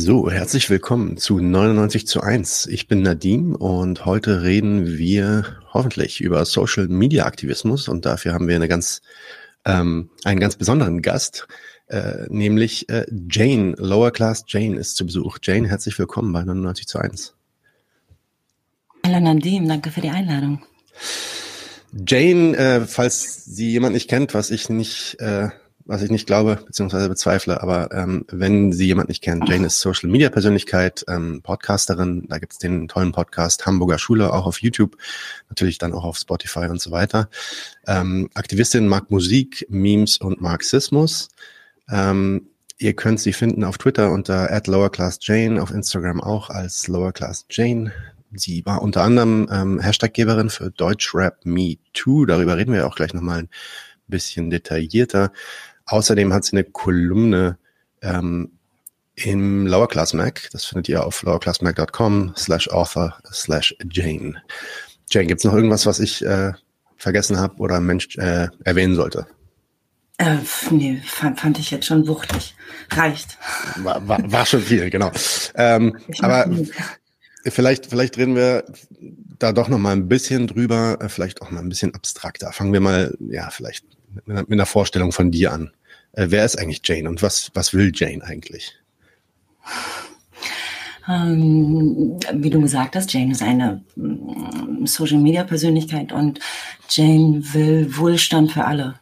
So, herzlich willkommen zu 99 zu 1. Ich bin Nadim und heute reden wir hoffentlich über Social Media Aktivismus und dafür haben wir eine ganz, ähm, einen ganz besonderen Gast, äh, nämlich äh, Jane, Lower Class Jane ist zu Besuch. Jane, herzlich willkommen bei 99 zu 1. Hallo Nadim, danke für die Einladung. Jane, äh, falls sie jemand nicht kennt, was ich nicht äh, was ich nicht glaube, beziehungsweise bezweifle, aber ähm, wenn Sie jemand nicht kennt, Jane ist Social Media Persönlichkeit, ähm, Podcasterin, da gibt's den tollen Podcast Hamburger Schule, auch auf YouTube, natürlich dann auch auf Spotify und so weiter. Ähm, Aktivistin mag Musik, Memes und Marxismus. Ähm, ihr könnt sie finden auf Twitter unter at lowerclassjane, auf Instagram auch als lowerclassjane. Sie war unter anderem ähm, Hashtaggeberin für Deutschrap Me Too. Darüber reden wir auch gleich nochmal ein bisschen detaillierter. Außerdem hat sie eine Kolumne ähm, im Lower Class Mac. Das findet ihr auf lowerclassmac.com slash author slash Jane. Jane, gibt's noch irgendwas, was ich äh, vergessen habe oder Mensch äh, erwähnen sollte? Äh, nee, fand, fand ich jetzt schon wuchtig. Reicht. War, war, war schon viel, genau. Ähm, aber vielleicht, vielleicht reden wir da doch noch mal ein bisschen drüber, äh, vielleicht auch mal ein bisschen abstrakter. Fangen wir mal, ja, vielleicht mit einer Vorstellung von dir an. Äh, wer ist eigentlich Jane und was, was will Jane eigentlich? Ähm, wie du gesagt hast, Jane ist eine mm, Social Media Persönlichkeit und Jane will Wohlstand für alle.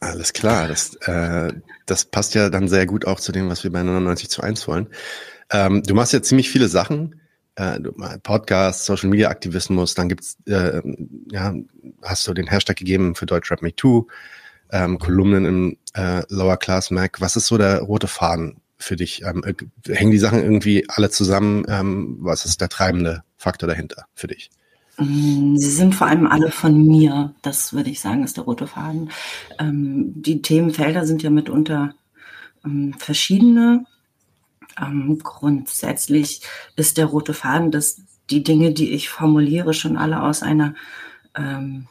Alles klar, das, äh, das passt ja dann sehr gut auch zu dem, was wir bei 99 zu 1 wollen. Ähm, du machst ja ziemlich viele Sachen äh, Podcast, Social Media Aktivismus, dann gibt's äh, ja, hast du den Hashtag gegeben für Deutschrap Me Too, ähm, Kolumnen im äh, Lower Class Mac. Was ist so der rote Faden für dich? Ähm, äh, hängen die Sachen irgendwie alle zusammen? Ähm, was ist der treibende Faktor dahinter für dich? Mm, sie sind vor allem alle von mir, das würde ich sagen, ist der rote Faden. Ähm, die Themenfelder sind ja mitunter ähm, verschiedene. Ähm, grundsätzlich ist der rote Faden, dass die Dinge, die ich formuliere, schon alle aus einer ähm,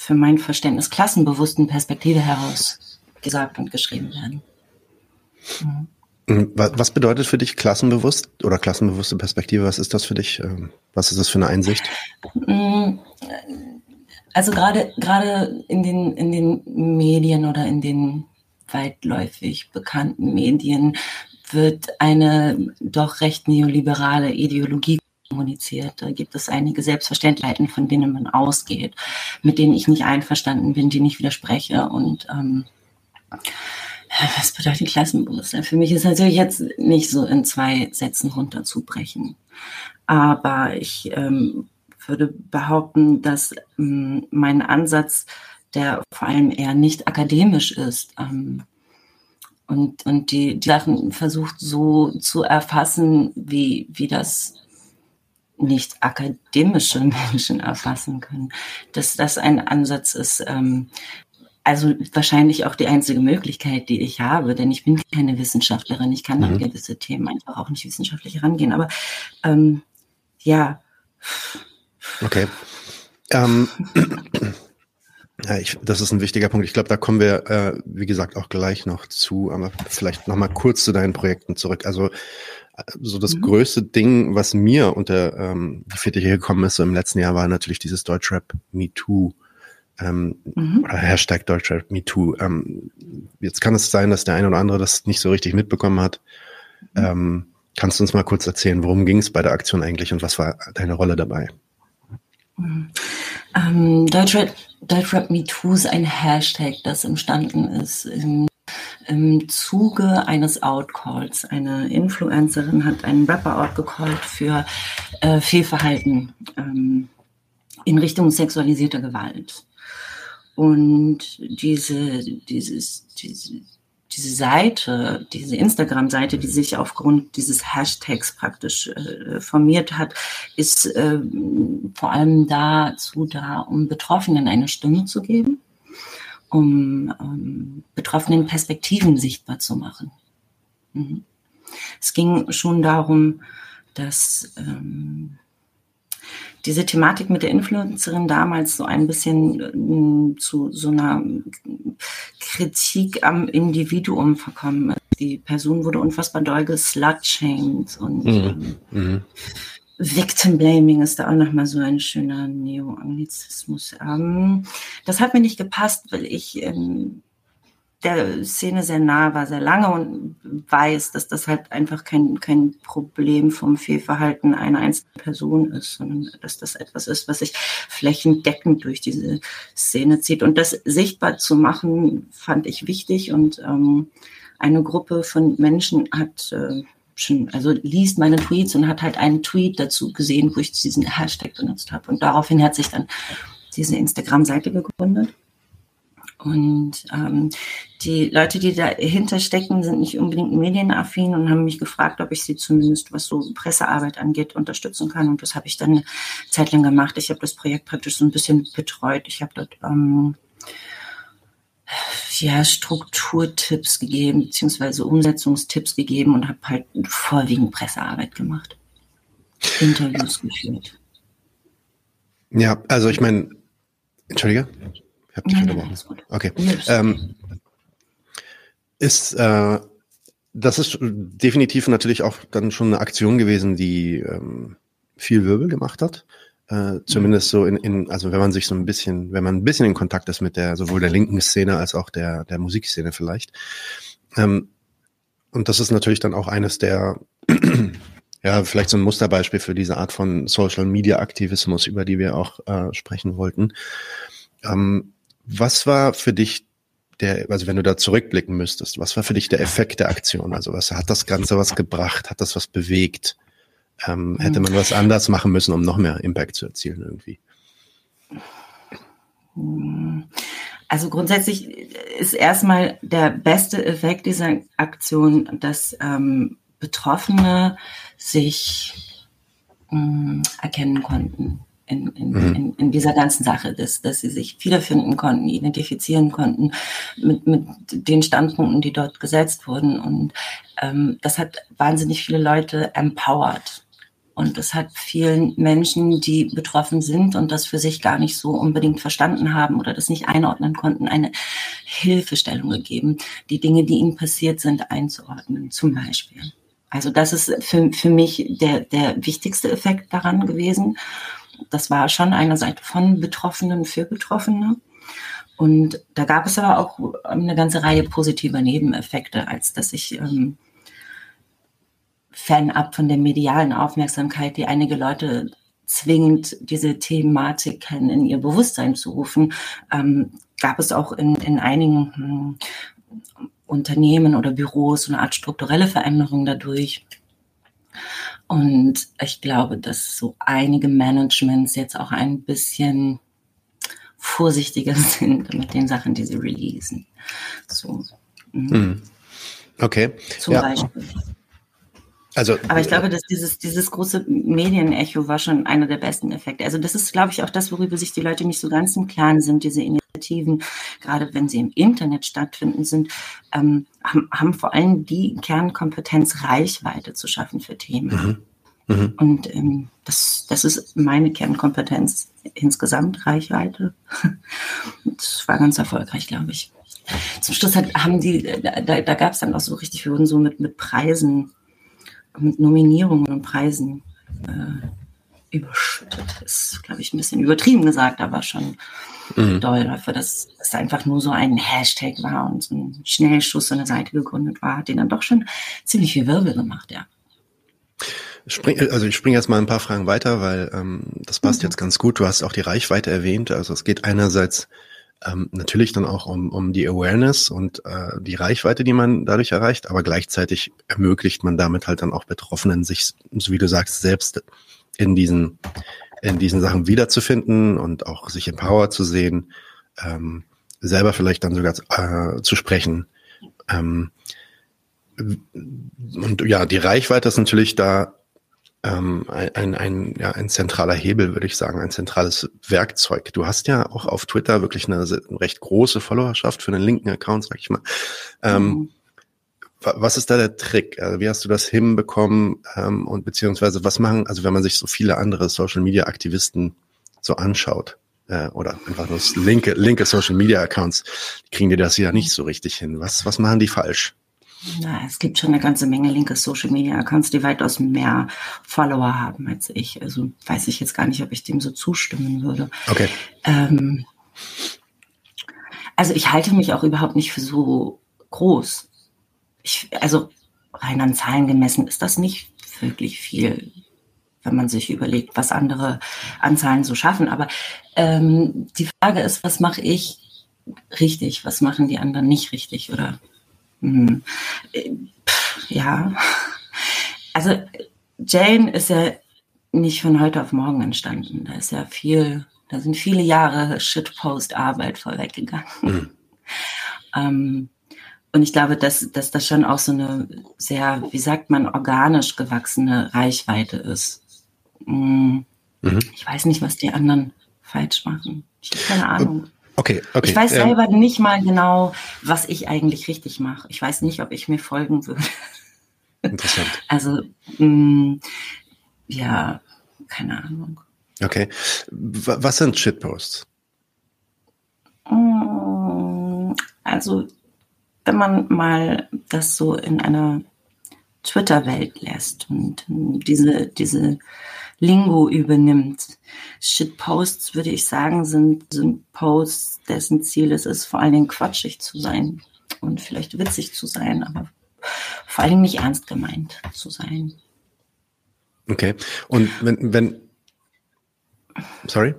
für mein Verständnis klassenbewussten Perspektive heraus gesagt und geschrieben werden. Mhm. Was bedeutet für dich klassenbewusst oder klassenbewusste Perspektive? Was ist das für dich? Ähm, was ist das für eine Einsicht? Mm, also gerade gerade in den in den Medien oder in den weitläufig bekannten Medien wird eine doch recht neoliberale Ideologie kommuniziert. Da gibt es einige Selbstverständlichkeiten, von denen man ausgeht, mit denen ich nicht einverstanden bin, denen ich widerspreche. Und ähm, was bedeutet Klassenbewusstsein? Für mich ist natürlich jetzt nicht so in zwei Sätzen runterzubrechen. Aber ich ähm, würde behaupten, dass ähm, mein Ansatz, der vor allem eher nicht akademisch ist, ähm, und, und die, die Sachen versucht so zu erfassen, wie, wie das nicht akademische Menschen erfassen können. Dass das ein Ansatz ist, ähm, also wahrscheinlich auch die einzige Möglichkeit, die ich habe, denn ich bin keine Wissenschaftlerin, ich kann mhm. an gewisse Themen einfach auch nicht wissenschaftlich herangehen. Aber ähm, ja. Okay. Ähm, Ja, ich, das ist ein wichtiger Punkt. Ich glaube, da kommen wir, äh, wie gesagt, auch gleich noch zu, aber vielleicht noch mal kurz zu deinen Projekten zurück. Also so das mhm. größte Ding, was mir unter ähm, die hier gekommen ist, so im letzten Jahr, war natürlich dieses Deutschrap MeToo. Ähm, mhm. oder Hashtag Deutschrap MeToo. Ähm, jetzt kann es sein, dass der eine oder andere das nicht so richtig mitbekommen hat. Mhm. Ähm, kannst du uns mal kurz erzählen, worum ging es bei der Aktion eigentlich und was war deine Rolle dabei? Mhm. Ähm, Deutschrap, Deutschrap MeToo ist ein Hashtag, das entstanden ist im, im Zuge eines Outcalls. Eine Influencerin hat einen Rapper outgecallt für äh, Fehlverhalten ähm, in Richtung sexualisierter Gewalt. Und diese, dieses, diese, diese Seite, diese Instagram-Seite, die sich aufgrund dieses Hashtags praktisch äh, formiert hat, ist äh, vor allem dazu da, um Betroffenen eine Stimme zu geben, um ähm, Betroffenen Perspektiven sichtbar zu machen. Mhm. Es ging schon darum, dass ähm, diese Thematik mit der Influencerin damals so ein bisschen äh, zu so einer Kritik am Individuum verkommen ist. die Person wurde unfassbar doll geslutshamed und mhm. ähm, Victim Blaming ist da auch nochmal so ein schöner Neo-Anglizismus. Ähm, das hat mir nicht gepasst, weil ich ähm, der Szene sehr nah war, sehr lange und weiß, dass das halt einfach kein, kein Problem vom Fehlverhalten einer einzelnen Person ist, sondern dass das etwas ist, was sich flächendeckend durch diese Szene zieht. Und das sichtbar zu machen, fand ich wichtig und ähm, eine Gruppe von Menschen hat äh, schon, also liest meine Tweets und hat halt einen Tweet dazu gesehen, wo ich diesen Hashtag benutzt habe. Und daraufhin hat sich dann diese Instagram-Seite gegründet. Und ähm, die Leute, die dahinter stecken, sind nicht unbedingt medienaffin und haben mich gefragt, ob ich sie zumindest, was so Pressearbeit angeht, unterstützen kann. Und das habe ich dann eine Zeit lang gemacht. Ich habe das Projekt praktisch so ein bisschen betreut. Ich habe dort ähm, ja, Strukturtipps gegeben, beziehungsweise Umsetzungstipps gegeben und habe halt vorwiegend Pressearbeit gemacht. Interviews geführt. Ja, also ich meine, Entschuldige, ich habe dich nein, unterbrochen. Okay. Ähm, ist äh, das ist definitiv natürlich auch dann schon eine Aktion gewesen, die ähm, viel Wirbel gemacht hat. Äh, zumindest so in, in, also wenn man sich so ein bisschen, wenn man ein bisschen in Kontakt ist mit der, sowohl der linken Szene als auch der, der Musikszene vielleicht. Ähm, und das ist natürlich dann auch eines der, ja, vielleicht so ein Musterbeispiel für diese Art von Social Media Aktivismus, über die wir auch äh, sprechen wollten. Ähm, was war für dich der, also wenn du da zurückblicken müsstest, was war für dich der Effekt der Aktion? Also was hat das Ganze was gebracht? Hat das was bewegt? Ähm, hätte man was anders machen müssen, um noch mehr Impact zu erzielen irgendwie? Also grundsätzlich ist erstmal der beste Effekt dieser Aktion, dass ähm, Betroffene sich ähm, erkennen konnten in, in, mhm. in, in, dieser ganzen Sache, dass, dass sie sich wiederfinden konnten, identifizieren konnten mit, mit den Standpunkten, die dort gesetzt wurden. Und ähm, das hat wahnsinnig viele Leute empowered. Und es hat vielen Menschen, die betroffen sind und das für sich gar nicht so unbedingt verstanden haben oder das nicht einordnen konnten, eine Hilfestellung gegeben, die Dinge, die ihnen passiert sind, einzuordnen, zum Beispiel. Also das ist für, für mich der, der wichtigste Effekt daran gewesen. Das war schon eine Seite von Betroffenen für Betroffene. Und da gab es aber auch eine ganze Reihe positiver Nebeneffekte, als dass ich ähm, fernab von der medialen Aufmerksamkeit, die einige Leute zwingt, diese Thematiken in ihr Bewusstsein zu rufen, ähm, gab es auch in, in einigen hm, Unternehmen oder Büros eine Art strukturelle Veränderung dadurch. Und ich glaube, dass so einige Managements jetzt auch ein bisschen vorsichtiger sind mit den Sachen, die sie releasen. So. Mhm. Okay. Zum ja. Beispiel. Also, Aber ich glaube, dass dieses, dieses große Medienecho war schon einer der besten Effekte. Also das ist, glaube ich, auch das, worüber sich die Leute nicht so ganz im Klaren sind. Diese Initiativen, gerade wenn sie im Internet stattfinden, sind, ähm, haben, haben vor allem die Kernkompetenz, Reichweite zu schaffen für Themen. Mhm. Mhm. Und ähm, das, das ist meine Kernkompetenz insgesamt, Reichweite. Das war ganz erfolgreich, glaube ich. Zum Schluss hat, haben die, da, da gab es dann auch so richtig, wir wurden so mit, mit Preisen mit Nominierungen und Preisen äh, überschüttet. Ist, glaube ich, ein bisschen übertrieben gesagt, aber schon mhm. doll dafür, dass es einfach nur so ein Hashtag war und so ein Schnellschuss so eine Seite gegründet war, hat den dann doch schon ziemlich viel Wirbel gemacht, ja. Spring, also ich springe jetzt mal ein paar Fragen weiter, weil ähm, das passt mhm. jetzt ganz gut. Du hast auch die Reichweite erwähnt. Also es geht einerseits ähm, natürlich dann auch um, um die Awareness und äh, die Reichweite, die man dadurch erreicht, aber gleichzeitig ermöglicht man damit halt dann auch Betroffenen, sich, so wie du sagst, selbst in diesen, in diesen Sachen wiederzufinden und auch sich empowered zu sehen, ähm, selber vielleicht dann sogar äh, zu sprechen. Ähm, und ja, die Reichweite ist natürlich da ähm, ein, ein, ja, ein zentraler Hebel, würde ich sagen, ein zentrales Werkzeug. Du hast ja auch auf Twitter wirklich eine, eine recht große Followerschaft für einen linken Account, sag ich mal. Ähm, mhm. Was ist da der Trick? Also wie hast du das hinbekommen? Ähm, und beziehungsweise was machen, also wenn man sich so viele andere Social Media Aktivisten so anschaut, äh, oder einfach nur linke, linke Social Media Accounts, kriegen die das ja nicht so richtig hin. Was, was machen die falsch? Na, es gibt schon eine ganze Menge linke Social Media Accounts, die weitaus mehr Follower haben als ich. Also weiß ich jetzt gar nicht, ob ich dem so zustimmen würde. Okay. Ähm, also ich halte mich auch überhaupt nicht für so groß. Ich, also rein an Zahlen gemessen ist das nicht wirklich viel, wenn man sich überlegt, was andere Anzahlen so schaffen. Aber ähm, die Frage ist, was mache ich richtig, was machen die anderen nicht richtig oder hm, pff, ja. Also Jane ist ja nicht von heute auf morgen entstanden. Da ist ja viel, da sind viele Jahre Shitpost-Arbeit vorweggegangen. Mhm. ähm, und ich glaube, dass, dass das schon auch so eine sehr, wie sagt man, organisch gewachsene Reichweite ist. Mhm. Mhm. Ich weiß nicht, was die anderen falsch machen. Ich habe keine Ahnung. Okay, okay. Ich weiß ähm, selber nicht mal genau, was ich eigentlich richtig mache. Ich weiß nicht, ob ich mir folgen würde. Interessant. Also, mh, mm, ja, keine Ahnung. Okay. Was sind Shitposts? Mm, also, wenn man mal das so in einer Twitter-Welt lässt und diese, diese Lingo übernimmt. Shitposts, würde ich sagen, sind, sind Posts, dessen Ziel es ist, vor allen Dingen quatschig zu sein und vielleicht witzig zu sein, aber vor allen Dingen nicht ernst gemeint zu sein. Okay. Und wenn, wenn, sorry?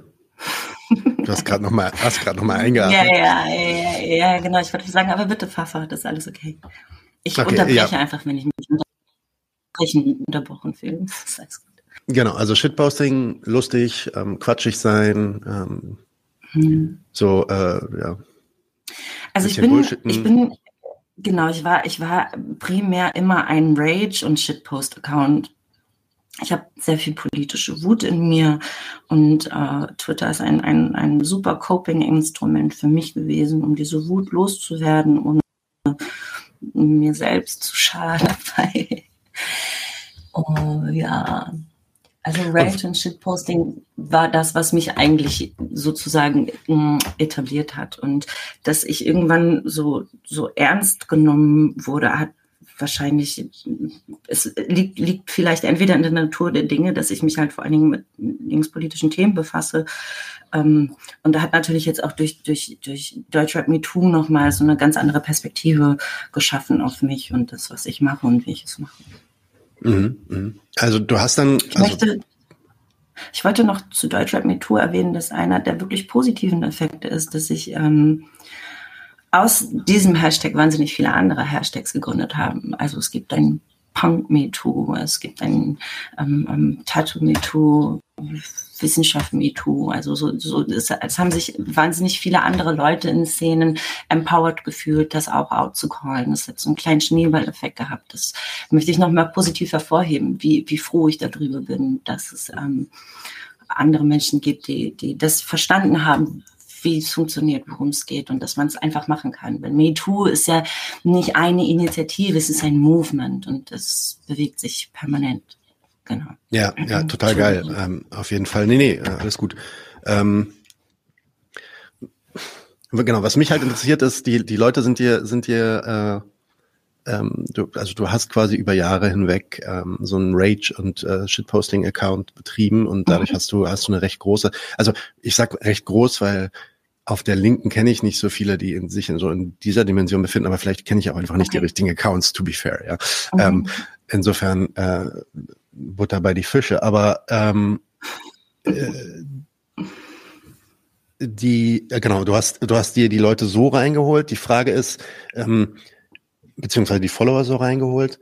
Du hast gerade noch mal, hast gerade noch mal eingeatmet. Ja, ja, ja, ja, genau. Ich wollte sagen, aber bitte, Pfaffer, das ist alles okay. Ich okay, unterbreche ja. einfach, wenn ich mich unterbrochen fühle. Das ist alles gut. Genau, also Shitposting, lustig, ähm, quatschig sein, ähm, hm. so, äh, ja. Also ich bin, ich bin, genau, ich war, ich war primär immer ein Rage- und Shitpost-Account. Ich habe sehr viel politische Wut in mir und äh, Twitter ist ein, ein, ein super Coping-Instrument für mich gewesen, um diese Wut loszuwerden und äh, mir selbst zu schaden dabei. Oh ja, also Rage und Shitposting war das, was mich eigentlich sozusagen mm, etabliert hat. Und dass ich irgendwann so, so ernst genommen wurde, hat wahrscheinlich, es liegt, liegt vielleicht entweder in der Natur der Dinge, dass ich mich halt vor allen Dingen mit linkspolitischen Themen befasse. Ähm, und da hat natürlich jetzt auch durch, durch, durch Deutschrap Me Too nochmal so eine ganz andere Perspektive geschaffen auf mich und das, was ich mache und wie ich es mache. Mhm, mhm. Also du hast dann. Ich, also möchte, ich wollte noch zu Deutschrap Me Too erwähnen, dass einer der wirklich positiven Effekte ist, dass ich ähm, aus diesem Hashtag wahnsinnig viele andere Hashtags gegründet haben. Also es gibt ein Punk Me Too, es gibt ein ähm, ähm, Tattoo Me Too, Wissenschaft MeToo. Also so, so es, es haben sich wahnsinnig viele andere Leute in Szenen empowered gefühlt, das auch out zu callen. Das hat so einen kleinen Schneeballeffekt gehabt. Das möchte ich nochmal positiv hervorheben, wie, wie froh ich darüber bin, dass es ähm, andere Menschen gibt, die, die das verstanden haben, wie es funktioniert, worum es geht und dass man es einfach machen kann. Weil MeToo ist ja nicht eine Initiative, es ist ein Movement und es bewegt sich permanent. Genau. Ja, ja, total geil. Ähm, auf jeden Fall. Nee, nee, äh, alles gut. Ähm, genau, was mich halt interessiert ist, die, die Leute sind dir, sind dir, äh, ähm, du, also du hast quasi über Jahre hinweg ähm, so einen Rage- und äh, Shitposting-Account betrieben und dadurch mhm. hast du, hast du eine recht große, also ich sag recht groß, weil auf der Linken kenne ich nicht so viele, die in sich in so in dieser Dimension befinden, aber vielleicht kenne ich auch einfach nicht okay. die richtigen Accounts, to be fair, ja. Mhm. Ähm, insofern äh, Butter bei die Fische, aber ähm, äh, die, äh, genau, du hast, du hast dir die Leute so reingeholt. Die Frage ist, ähm, beziehungsweise die Follower so reingeholt.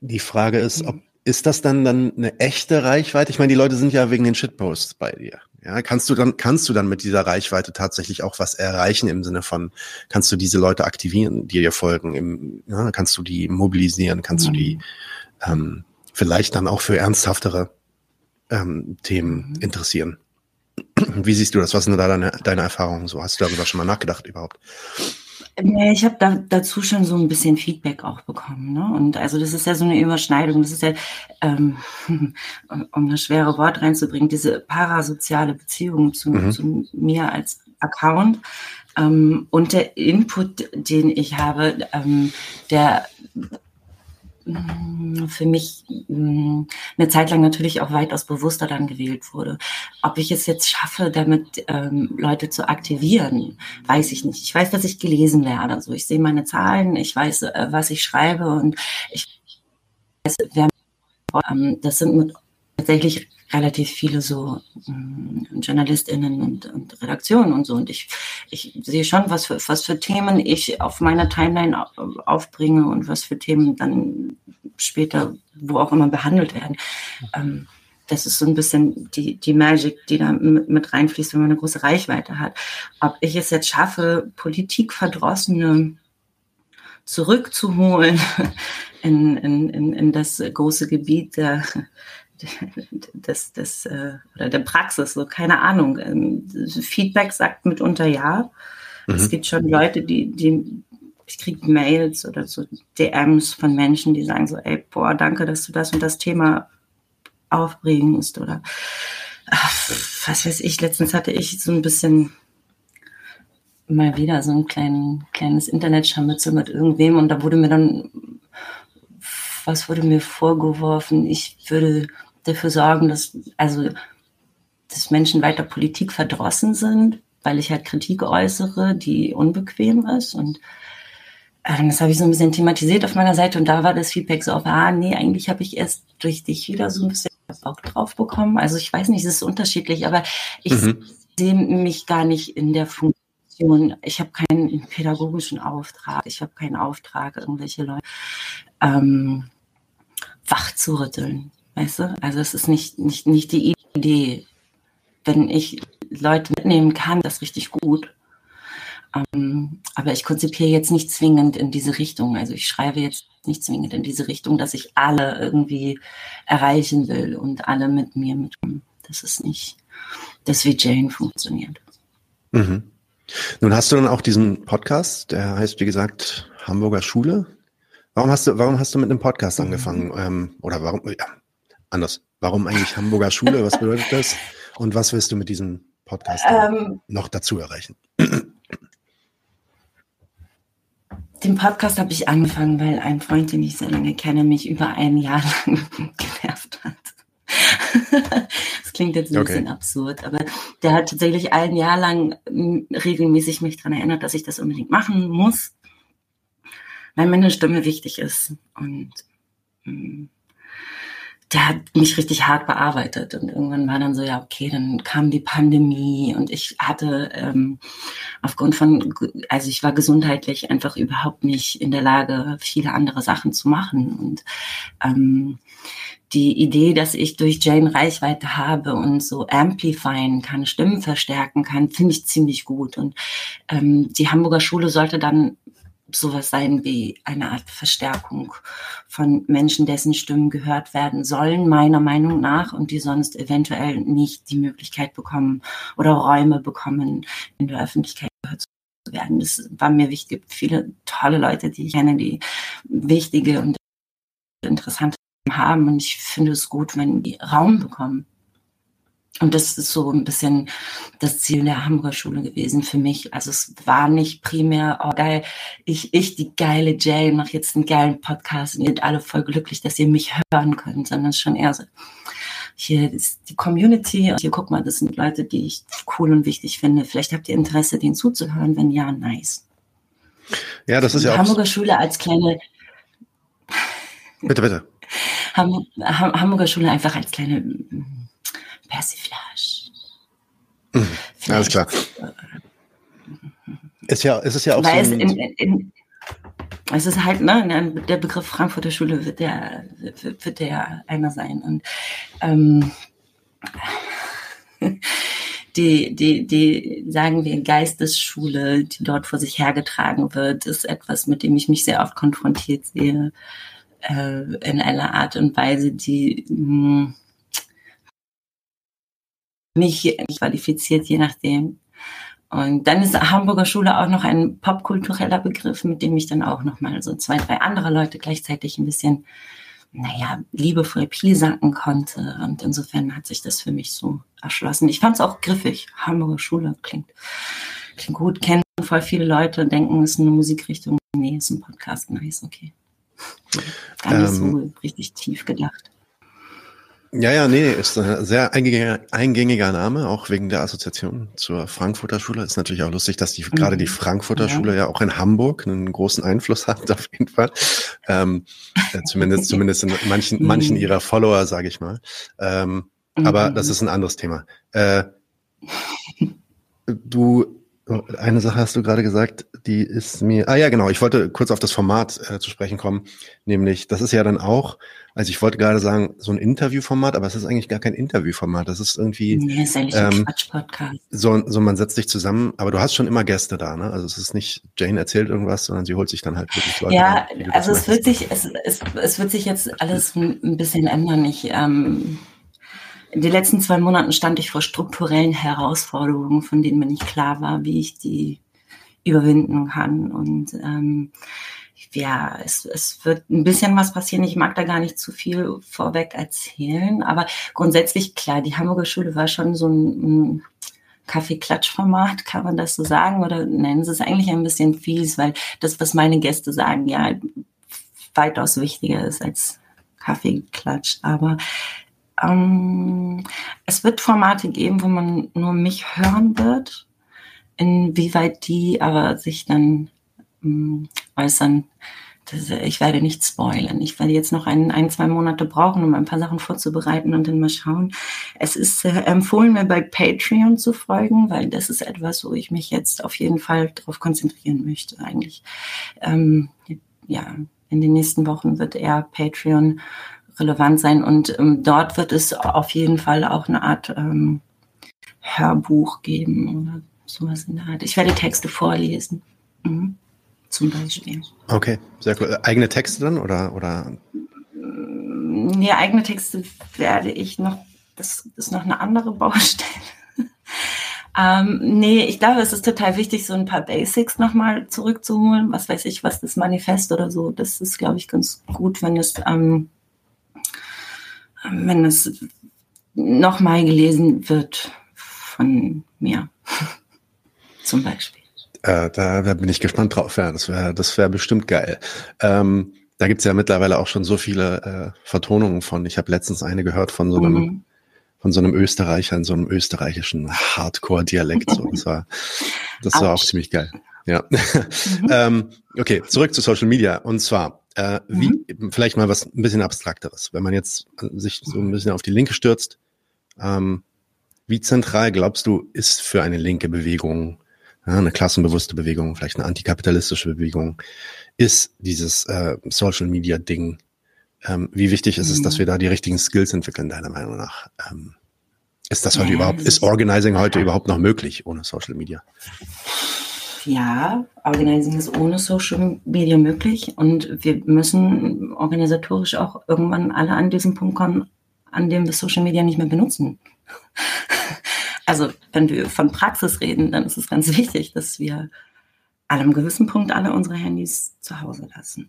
Die Frage ist, ob, ist das dann dann eine echte Reichweite? Ich meine, die Leute sind ja wegen den Shitposts bei dir. Ja, kannst du dann, kannst du dann mit dieser Reichweite tatsächlich auch was erreichen im Sinne von, kannst du diese Leute aktivieren, die dir folgen? Im, ja, kannst du die mobilisieren? Kannst mhm. du die ähm, vielleicht dann auch für ernsthaftere ähm, Themen mhm. interessieren. Wie siehst du das? Was sind da deine, deine Erfahrungen so? Hast du darüber schon mal nachgedacht überhaupt? Ich habe da, dazu schon so ein bisschen Feedback auch bekommen. Ne? Und also das ist ja so eine Überschneidung. Das ist ja, ähm, um das schwere Wort reinzubringen, diese parasoziale Beziehung zu, mhm. zu mir als Account. Ähm, und der Input, den ich habe, ähm, der für mich mm, eine Zeit lang natürlich auch weitaus bewusster dann gewählt wurde. Ob ich es jetzt schaffe, damit ähm, Leute zu aktivieren, weiß ich nicht. Ich weiß, dass ich gelesen werde. Also ich sehe meine Zahlen, ich weiß, äh, was ich schreibe und ich weiß, wer ähm, das sind mit tatsächlich relativ viele so ähm, JournalistInnen und, und Redaktionen und so. Und ich, ich sehe schon, was für, was für Themen ich auf meiner Timeline aufbringe und was für Themen dann später, wo auch immer behandelt werden. Ähm, das ist so ein bisschen die, die Magic, die da mit reinfließt, wenn man eine große Reichweite hat. Ob ich es jetzt schaffe, Politikverdrossene zurückzuholen in, in, in, in das große Gebiet der, des, des, äh, oder der Praxis, so keine Ahnung. Ähm, Feedback sagt mitunter ja. Mhm. Es gibt schon Leute, die, die ich kriege Mails oder so DMs von Menschen, die sagen so, ey, boah, danke, dass du das und das Thema aufbringst oder ach, was weiß ich, letztens hatte ich so ein bisschen mal wieder so ein klein, kleines Internet-Scharmützel mit irgendwem und da wurde mir dann, was wurde mir vorgeworfen? Ich würde dafür sorgen, dass, also, dass Menschen weiter Politik verdrossen sind, weil ich halt Kritik äußere, die unbequem ist und ähm, das habe ich so ein bisschen thematisiert auf meiner Seite und da war das Feedback so auf, ah, nee, eigentlich habe ich erst durch dich wieder so ein bisschen Bock drauf bekommen. Also ich weiß nicht, es ist unterschiedlich, aber ich mhm. sehe mich gar nicht in der Funktion. Ich habe keinen pädagogischen Auftrag. Ich habe keinen Auftrag, irgendwelche Leute ähm, wach zu rütteln. Weißt du? Also es ist nicht, nicht, nicht die Idee. Wenn ich Leute mitnehmen kann, das richtig gut. Ähm, aber ich konzipiere jetzt nicht zwingend in diese Richtung. Also ich schreibe jetzt nicht zwingend in diese Richtung, dass ich alle irgendwie erreichen will und alle mit mir mitkommen. Das ist nicht das, wie Jane funktioniert. Mhm. Nun hast du dann auch diesen Podcast, der heißt, wie gesagt, Hamburger Schule. Warum hast du, warum hast du mit einem Podcast angefangen? Ähm, oder warum, ja, anders. Warum eigentlich Hamburger Schule? Was bedeutet das? Und was willst du mit diesem Podcast ähm, noch dazu erreichen? Den Podcast habe ich angefangen, weil ein Freund, den ich sehr lange kenne, mich über ein Jahr lang genervt hat. das klingt jetzt ein okay. bisschen absurd, aber der hat tatsächlich ein Jahr lang regelmäßig mich daran erinnert, dass ich das unbedingt machen muss, weil meine Stimme wichtig ist. Und mh, der hat mich richtig hart bearbeitet. Und irgendwann war dann so, ja, okay, dann kam die Pandemie und ich hatte ähm, aufgrund von, also ich war gesundheitlich einfach überhaupt nicht in der Lage, viele andere Sachen zu machen. Und ähm, die Idee, dass ich durch Jane Reichweite habe und so amplifyen kann, Stimmen verstärken kann, finde ich ziemlich gut. Und ähm, die Hamburger Schule sollte dann sowas sein wie eine Art Verstärkung von Menschen, dessen Stimmen gehört werden sollen, meiner Meinung nach, und die sonst eventuell nicht die Möglichkeit bekommen oder Räume bekommen, in der Öffentlichkeit gehört zu werden. Das war mir wichtig. Es gibt viele tolle Leute, die ich kenne, die wichtige und interessante haben. Und ich finde es gut, wenn die Raum bekommen. Und das ist so ein bisschen das Ziel der Hamburger Schule gewesen für mich. Also es war nicht primär, oh geil, ich, ich, die geile Jay, mache jetzt einen geilen Podcast und ihr seid alle voll glücklich, dass ihr mich hören könnt, sondern es ist schon eher so, hier ist die Community und hier guck mal, das sind Leute, die ich cool und wichtig finde. Vielleicht habt ihr Interesse, denen zuzuhören. Wenn ja, nice. Ja, das ist die ja auch. Hamburger Schule als kleine. Bitte, bitte. Hamburger Schule einfach als kleine Persiflage. Mhm. Alles klar. Ist ja, ist es ja auch Weil so. In, in, es ist halt, ne, der Begriff Frankfurter Schule wird der, wird, wird der einer sein. Und ähm, die, die, die, sagen wir, Geistesschule, die dort vor sich hergetragen wird, ist etwas, mit dem ich mich sehr oft konfrontiert sehe, äh, in einer Art und Weise, die mh, hm, mich qualifiziert, je nachdem. Und dann ist Hamburger Schule auch noch ein popkultureller Begriff, mit dem ich dann auch noch mal so zwei, drei andere Leute gleichzeitig ein bisschen, naja, liebevoll piesacken konnte. Und insofern hat sich das für mich so erschlossen. Ich fand es auch griffig. Hamburger Schule klingt, klingt gut, kennen voll viele Leute, denken, es ist eine Musikrichtung. Nee, ist ein Podcast, nice, okay. Gar nicht ähm, so richtig tief gedacht. Ja, ja, nee, ist ein sehr eingängiger, eingängiger Name, auch wegen der Assoziation zur Frankfurter Schule. Ist natürlich auch lustig, dass die mhm. gerade die Frankfurter ja. Schule ja auch in Hamburg einen großen Einfluss hat, auf jeden Fall. Ähm, äh, zumindest, zumindest in manchen, mhm. manchen ihrer Follower, sage ich mal. Ähm, mhm. Aber das ist ein anderes Thema. Äh, du eine Sache hast du gerade gesagt, die ist mir. Ah ja, genau. Ich wollte kurz auf das Format äh, zu sprechen kommen. Nämlich, das ist ja dann auch, also ich wollte gerade sagen, so ein Interviewformat, aber es ist eigentlich gar kein Interviewformat. Das ist irgendwie. Nee, ist eigentlich ähm, ein Quatsch-Podcast. So, so, man setzt sich zusammen, aber du hast schon immer Gäste da, ne? Also es ist nicht, Jane erzählt irgendwas, sondern sie holt sich dann halt wirklich Leute. Ja, an, also es wird sich, es, es, es wird sich jetzt alles ein bisschen ändern. Ich, ähm, in den letzten zwei Monaten stand ich vor strukturellen Herausforderungen, von denen mir nicht klar war, wie ich die überwinden kann. Und ähm, ja, es, es wird ein bisschen was passieren. Ich mag da gar nicht zu viel vorweg erzählen, aber grundsätzlich klar, die Hamburger Schule war schon so ein, ein Kaffee-Klatsch-Format, kann man das so sagen? Oder nein, es ist eigentlich ein bisschen fies, weil das, was meine Gäste sagen, ja weitaus wichtiger ist als Kaffee-Klatsch. Aber ähm, es wird Formate geben, wo man nur mich hören wird. Inwieweit die aber sich dann ähm, äußern, das, ich werde nicht spoilern. Ich werde jetzt noch ein, ein, zwei Monate brauchen, um ein paar Sachen vorzubereiten und dann mal schauen. Es ist äh, empfohlen, mir bei Patreon zu folgen, weil das ist etwas, wo ich mich jetzt auf jeden Fall darauf konzentrieren möchte eigentlich. Ähm, ja, in den nächsten Wochen wird eher Patreon relevant sein. Und ähm, dort wird es auf jeden Fall auch eine Art ähm, Hörbuch geben oder sowas in der Art. Ich werde Texte vorlesen. Mhm. Zum Beispiel. Okay, sehr cool. Eigene Texte dann oder? oder? Nee, eigene Texte werde ich noch, das ist noch eine andere Baustelle. Ähm, nee, ich glaube, es ist total wichtig, so ein paar Basics nochmal zurückzuholen. Was weiß ich, was das Manifest oder so. Das ist, glaube ich, ganz gut, wenn es ähm, wenn es nochmal gelesen wird von mir, zum Beispiel. Äh, da, da, bin ich gespannt drauf. Ja, das wäre das wär bestimmt geil. Ähm, da gibt's ja mittlerweile auch schon so viele äh, Vertonungen von. Ich habe letztens eine gehört von so einem, mhm. von so einem Österreicher in so einem österreichischen Hardcore-Dialekt. So. Das war, das war auch ziemlich geil. Ja. Mhm. ähm, okay, zurück zu Social Media. Und zwar, äh, wie, mhm. vielleicht mal was ein bisschen abstrakteres. Wenn man jetzt sich so ein bisschen auf die Linke stürzt, ähm, wie zentral glaubst du, ist für eine linke Bewegung, ja, eine klassenbewusste Bewegung, vielleicht eine antikapitalistische Bewegung, ist dieses äh, Social Media Ding? Ähm, wie wichtig ist es, dass mhm. wir da die richtigen Skills entwickeln, deiner Meinung nach? Ähm, ist das heute ja, überhaupt, ist Organizing heute überhaupt noch möglich ohne Social Media? Ja, Organizing ist ohne Social Media möglich und wir müssen organisatorisch auch irgendwann alle an diesen Punkt kommen, an dem wir Social Media nicht mehr benutzen. Also wenn wir von Praxis reden, dann ist es ganz wichtig, dass wir an einem gewissen Punkt alle unsere Handys zu Hause lassen.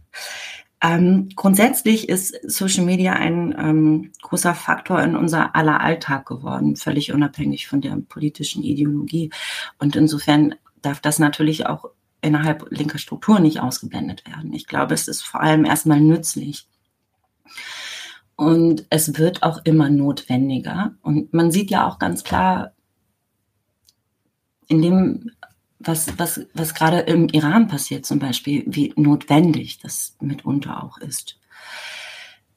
Ähm, grundsätzlich ist Social Media ein ähm, großer Faktor in unser aller Alltag geworden, völlig unabhängig von der politischen Ideologie. Und insofern darf das natürlich auch innerhalb linker Strukturen nicht ausgeblendet werden. Ich glaube, es ist vor allem erstmal nützlich. Und es wird auch immer notwendiger. Und man sieht ja auch ganz klar, in dem, was, was, was gerade im Iran passiert zum Beispiel, wie notwendig das mitunter auch ist.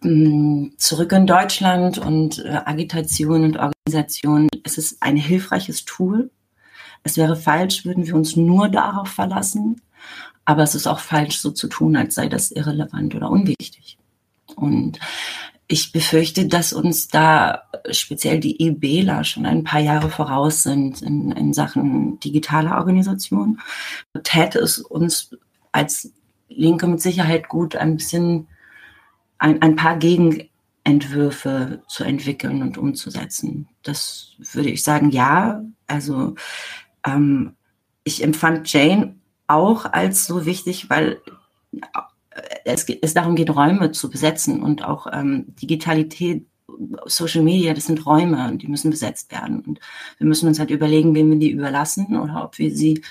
Mm, zurück in Deutschland und äh, Agitation und Organisation, es ist ein hilfreiches Tool, es wäre falsch, würden wir uns nur darauf verlassen. Aber es ist auch falsch, so zu tun, als sei das irrelevant oder unwichtig. Und ich befürchte, dass uns da speziell die EBLA schon ein paar Jahre voraus sind in, in Sachen digitaler Organisation. Täte es uns als Linke mit Sicherheit gut, ein bisschen ein, ein paar Gegenentwürfe zu entwickeln und umzusetzen. Das würde ich sagen, ja. Also ähm, ich empfand Jane auch als so wichtig, weil es, es darum geht, Räume zu besetzen und auch ähm, Digitalität, Social Media, das sind Räume und die müssen besetzt werden. Und wir müssen uns halt überlegen, wem wir die überlassen oder ob wir sie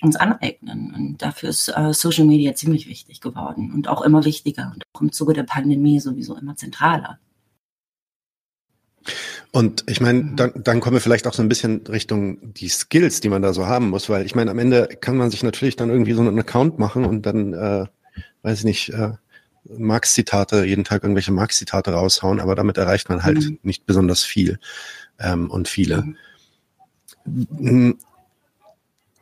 uns aneignen. Und dafür ist äh, Social Media ziemlich wichtig geworden und auch immer wichtiger und auch im Zuge der Pandemie sowieso immer zentraler. Und ich meine, dann, dann kommen wir vielleicht auch so ein bisschen Richtung die Skills, die man da so haben muss, weil ich meine, am Ende kann man sich natürlich dann irgendwie so einen Account machen und dann, äh, weiß ich nicht, äh, Marx-Zitate, jeden Tag irgendwelche Marx-Zitate raushauen, aber damit erreicht man halt mhm. nicht besonders viel ähm, und viele. Mhm.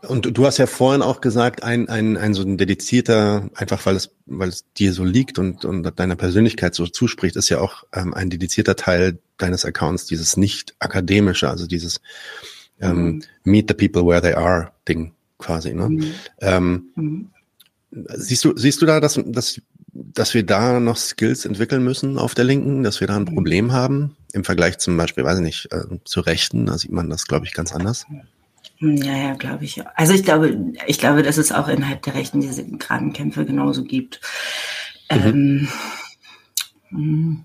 Und du hast ja vorhin auch gesagt, ein, ein, ein so ein dedizierter, einfach weil es, weil es dir so liegt und, und deiner Persönlichkeit so zuspricht, ist ja auch ähm, ein dedizierter Teil deines Accounts, dieses nicht akademische, also dieses ähm, mhm. Meet the people where they are Ding quasi. Ne? Mhm. Ähm, mhm. Siehst du, siehst du da, dass, dass, dass wir da noch Skills entwickeln müssen auf der Linken, dass wir da ein mhm. Problem haben im Vergleich zum Beispiel, weiß ich nicht, äh, zu Rechten? Da sieht man das, glaube ich, ganz anders. Hm, ja, ja, glaube ich. Also ich glaube, ich glaube, dass es auch innerhalb der Rechten diese Grabenkämpfe genauso gibt. Mhm. Ähm, hm.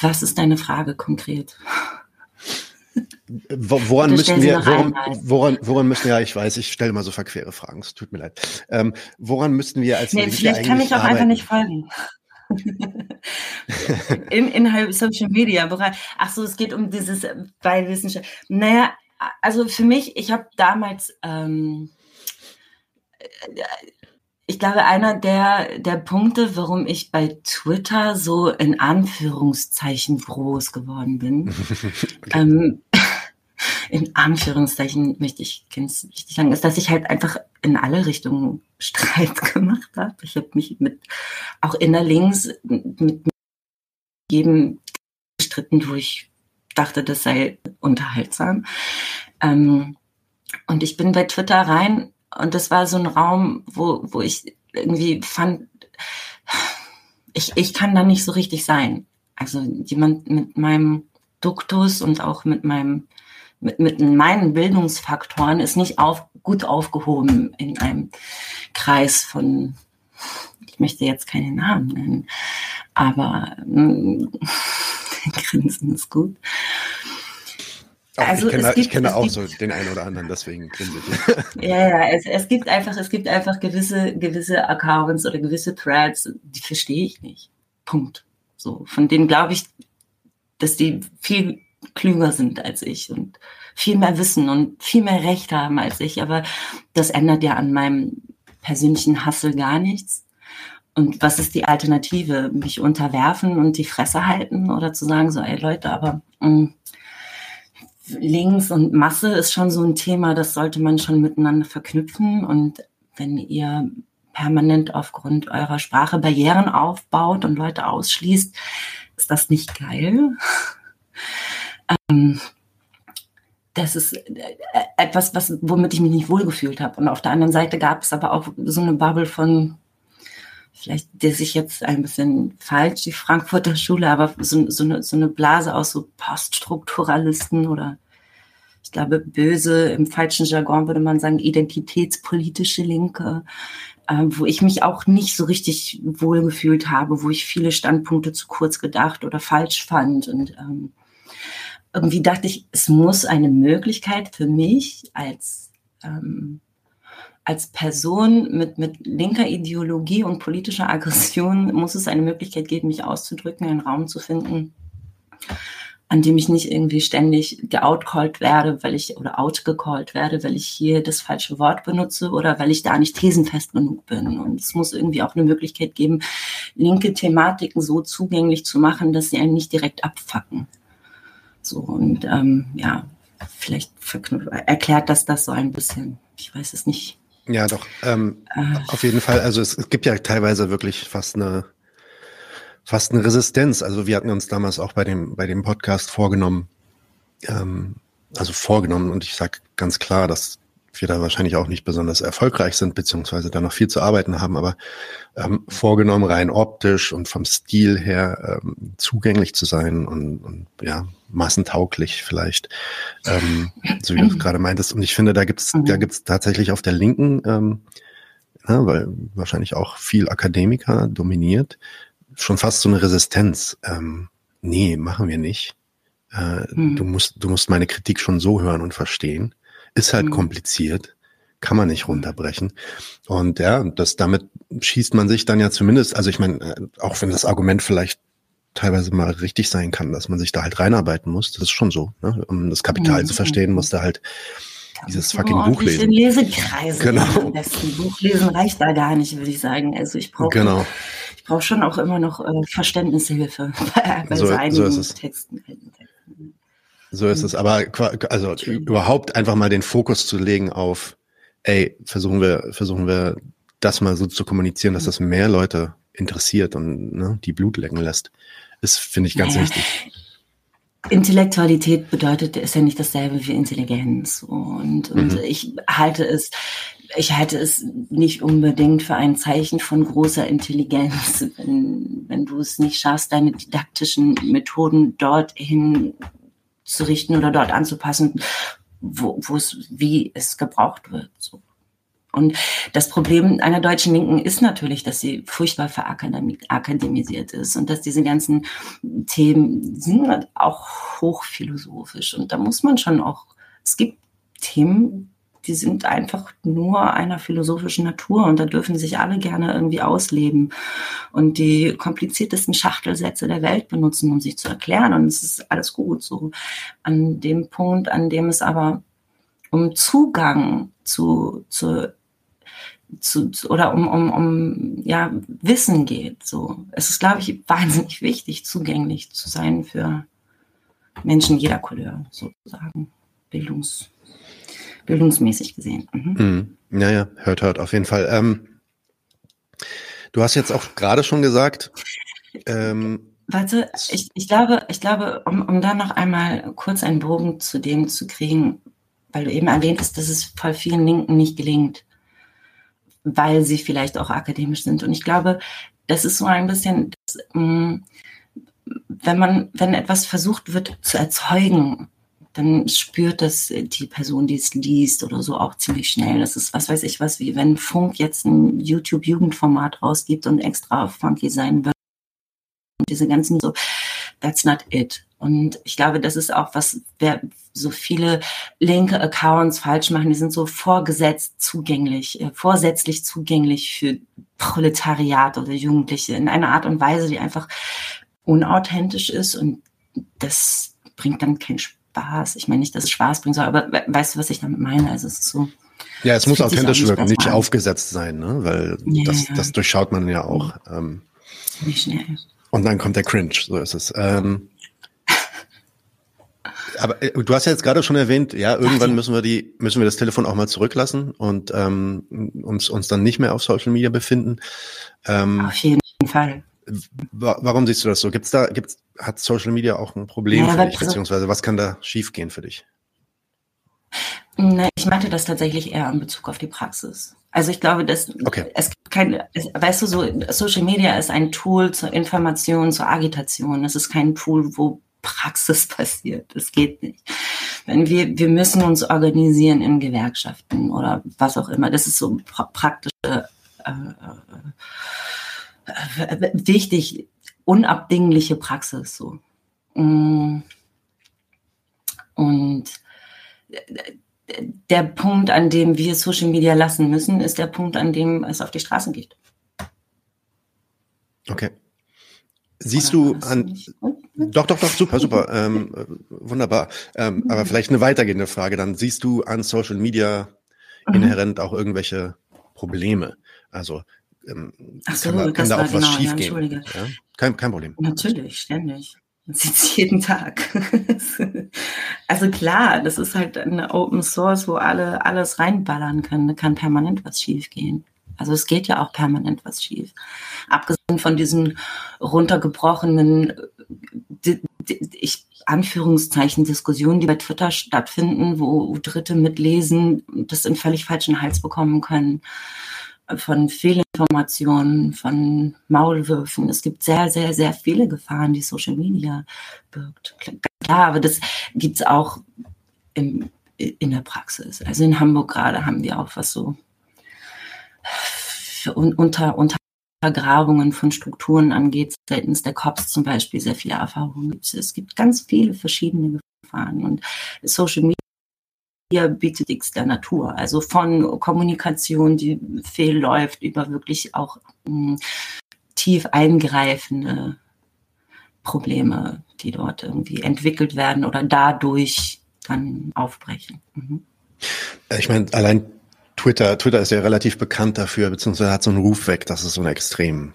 was ist deine Frage konkret? Woran müssen wir, woran, woran, woran müssen ja, ich weiß, ich stelle mal so verquere Fragen, es tut mir leid. Ähm, woran müssten wir als nee, Linke Vielleicht kann ich auch arbeiten? einfach nicht folgen. Im Inhalt Social Media Bereich. Ach so, es geht um dieses bei Wissenschaft. Naja, also für mich, ich habe damals, ähm, ich glaube, einer der, der Punkte, warum ich bei Twitter so in Anführungszeichen groß geworden bin, okay. ähm, in Anführungszeichen möchte ich ganz wichtig sagen, ist, dass ich halt einfach in alle Richtungen Streit gemacht habe. Ich habe mich mit auch innerlinks mit jedem gestritten, wo ich dachte, das sei unterhaltsam. Ähm, und ich bin bei Twitter rein und das war so ein Raum, wo, wo ich irgendwie fand, ich, ich kann da nicht so richtig sein. Also jemand mit meinem Duktus und auch mit meinem mit, mit meinen Bildungsfaktoren ist nicht auf, gut aufgehoben in einem Kreis von, ich möchte jetzt keine Namen nennen, aber äh, Grinsen ist gut. Auch also ich kenne, gibt, ich kenne auch gibt, so den einen oder anderen, deswegen grinse ich. ja, ja, es, es gibt einfach, es gibt einfach gewisse, gewisse Accounts oder gewisse Threads, die verstehe ich nicht. Punkt. So, von denen glaube ich, dass die viel klüger sind als ich und viel mehr wissen und viel mehr Recht haben als ich. Aber das ändert ja an meinem persönlichen Hassel gar nichts. Und was ist die Alternative? Mich unterwerfen und die Fresse halten oder zu sagen, so, ey Leute, aber mh, mm, links und Masse ist schon so ein Thema, das sollte man schon miteinander verknüpfen. Und wenn ihr permanent aufgrund eurer Sprache Barrieren aufbaut und Leute ausschließt, ist das nicht geil. ähm, das ist äh, etwas, was, womit ich mich nicht wohlgefühlt habe. Und auf der anderen Seite gab es aber auch so eine Bubble von vielleicht der sich jetzt ein bisschen falsch, die Frankfurter Schule, aber so, so, eine, so eine Blase aus so Poststrukturalisten oder ich glaube, böse, im falschen Jargon würde man sagen, identitätspolitische Linke, äh, wo ich mich auch nicht so richtig wohlgefühlt habe, wo ich viele Standpunkte zu kurz gedacht oder falsch fand. Und ähm, irgendwie dachte ich, es muss eine Möglichkeit für mich als ähm, als Person mit, mit linker Ideologie und politischer Aggression muss es eine Möglichkeit geben, mich auszudrücken, einen Raum zu finden, an dem ich nicht irgendwie ständig geoutcallt werde, weil ich oder outgecallt werde, weil ich hier das falsche Wort benutze oder weil ich da nicht thesenfest genug bin. Und es muss irgendwie auch eine Möglichkeit geben, linke Thematiken so zugänglich zu machen, dass sie einen nicht direkt abfacken. So und ähm, ja, vielleicht erklärt das das so ein bisschen. Ich weiß es nicht. Ja, doch. Ähm, äh. Auf jeden Fall. Also es, es gibt ja teilweise wirklich fast eine fast eine Resistenz. Also wir hatten uns damals auch bei dem bei dem Podcast vorgenommen, ähm, also vorgenommen und ich sage ganz klar, dass wir da wahrscheinlich auch nicht besonders erfolgreich sind, beziehungsweise da noch viel zu arbeiten haben, aber ähm, vorgenommen rein optisch und vom Stil her ähm, zugänglich zu sein und, und ja, massentauglich vielleicht, ähm, so wie du es gerade meintest. Und ich finde, da gibt's mhm. da gibt's tatsächlich auf der Linken, ähm, ja, weil wahrscheinlich auch viel Akademiker dominiert, schon fast so eine Resistenz. Ähm, nee, machen wir nicht. Äh, mhm. Du musst, du musst meine Kritik schon so hören und verstehen. Ist halt mhm. kompliziert. kann man nicht runterbrechen. Und ja, das damit schießt man sich dann ja zumindest, also ich meine, äh, auch wenn das Argument vielleicht teilweise mal richtig sein kann, dass man sich da halt reinarbeiten muss, das ist schon so. Ne? Um das Kapital mhm. zu verstehen, muss da halt dieses fucking Buch lesen. Lesekreise. Genau. Am besten Buchlesen reicht da gar nicht, würde ich sagen. Also ich brauche genau. ich brauche schon auch immer noch äh, Verständnishilfe bei, bei so, so einigen Texten. So ist es. Aber also überhaupt einfach mal den Fokus zu legen auf, ey, versuchen wir, versuchen wir das mal so zu kommunizieren, dass das mehr Leute interessiert und ne, die Blut lecken lässt, ist, finde ich, ganz naja. wichtig. Intellektualität bedeutet, ist ja nicht dasselbe wie Intelligenz. Und, und mhm. ich halte es, ich halte es nicht unbedingt für ein Zeichen von großer Intelligenz, wenn, wenn du es nicht schaffst, deine didaktischen Methoden dorthin zu richten oder dort anzupassen, wo, wo es, wie es gebraucht wird. So. Und das Problem einer deutschen Linken ist natürlich, dass sie furchtbar verakademisiert ist und dass diese ganzen Themen sind halt auch hochphilosophisch. Und da muss man schon auch, es gibt Themen, die sind einfach nur einer philosophischen Natur und da dürfen sich alle gerne irgendwie ausleben und die kompliziertesten Schachtelsätze der Welt benutzen, um sich zu erklären. Und es ist alles gut so. An dem Punkt, an dem es aber um Zugang zu, zu zu, oder um, um, um ja, Wissen geht. So. Es ist, glaube ich, wahnsinnig wichtig, zugänglich zu sein für Menschen jeder Couleur, sozusagen. Bildungs, bildungsmäßig gesehen. Mhm. Mhm. Ja, ja, hört, hört, auf jeden Fall. Ähm, du hast jetzt auch gerade schon gesagt, ähm, Warte, ich, ich glaube, ich glaube, um, um da noch einmal kurz einen Bogen zu dem zu kriegen, weil du eben erwähnt hast, dass es voll vielen Linken nicht gelingt weil sie vielleicht auch akademisch sind. Und ich glaube, das ist so ein bisschen, das, mm, wenn man, wenn etwas versucht wird zu erzeugen, dann spürt das die Person, die es liest oder so auch ziemlich schnell. Das ist, was weiß ich was, wie wenn Funk jetzt ein YouTube-Jugendformat rausgibt und extra funky sein wird. Und diese ganzen so, that's not it. Und ich glaube, das ist auch was, wer so viele linke Accounts falsch machen, die sind so vorgesetzt zugänglich, äh, vorsätzlich zugänglich für Proletariat oder Jugendliche in einer Art und Weise, die einfach unauthentisch ist und das bringt dann keinen Spaß. Ich meine nicht, dass es Spaß bringt, aber weißt du, was ich damit meine? Also es ist so. Ja, es muss authentisch wirken, nicht an. aufgesetzt sein, ne? weil ja, das, das durchschaut man ja auch. Ähm, Nicht schnell. Und dann kommt der Cringe, so ist es. Ähm, aber äh, du hast ja jetzt gerade schon erwähnt, ja, irgendwann müssen wir die, müssen wir das Telefon auch mal zurücklassen und ähm, uns, uns dann nicht mehr auf Social Media befinden. Ähm, auf jeden Fall. Warum siehst du das so? Gibt's da, gibt's, hat Social Media auch ein Problem ja, für dich, beziehungsweise was kann da schiefgehen für dich? Na, ich meinte das tatsächlich eher in Bezug auf die Praxis. Also ich glaube, dass okay. es gibt kein, es, weißt du, so Social Media ist ein Tool zur Information, zur Agitation. Es ist kein Tool, wo Praxis passiert. Das geht nicht. Wenn wir, wir müssen uns organisieren in Gewerkschaften oder was auch immer. Das ist so pra praktische, äh, äh, wichtig, unabdingliche Praxis so. Mm. Und der Punkt, an dem wir Social Media lassen müssen, ist der Punkt, an dem es auf die Straßen geht. Okay. Siehst du an. Doch, doch, doch, super, super. ähm, wunderbar. Ähm, aber vielleicht eine weitergehende Frage dann. Siehst du an Social Media mhm. inhärent auch irgendwelche Probleme? Also ähm, so, kann, da, kann da auch was genau, schiefgehen? Ja, ja? Kein, kein Problem. Natürlich, ständig. Man sieht es jeden Tag. also klar, das ist halt eine Open Source, wo alle alles reinballern können. Da kann permanent was schiefgehen. Also es geht ja auch permanent was schief. Abgesehen von diesen runtergebrochenen, ich, Anführungszeichen Diskussionen, die bei Twitter stattfinden, wo Dritte mitlesen, das in völlig falschen Hals bekommen können von Fehlinformationen, von Maulwürfen. Es gibt sehr, sehr, sehr viele Gefahren, die Social Media birgt. Klar, aber das gibt es auch im, in der Praxis. Also in Hamburg gerade haben wir auch was so unter, Untergrabungen von Strukturen angeht, seitens der COPS zum Beispiel sehr viele Erfahrungen. Es gibt ganz viele verschiedene Gefahren und Social Media bietet der Natur. Also von Kommunikation, die fehlläuft, über wirklich auch mh, hm, tief eingreifende Probleme, die dort irgendwie entwickelt werden oder dadurch dann aufbrechen. Mhm. Ich meine, allein Twitter, Twitter ist ja relativ bekannt dafür, beziehungsweise hat so einen Ruf weg, dass es so eine extrem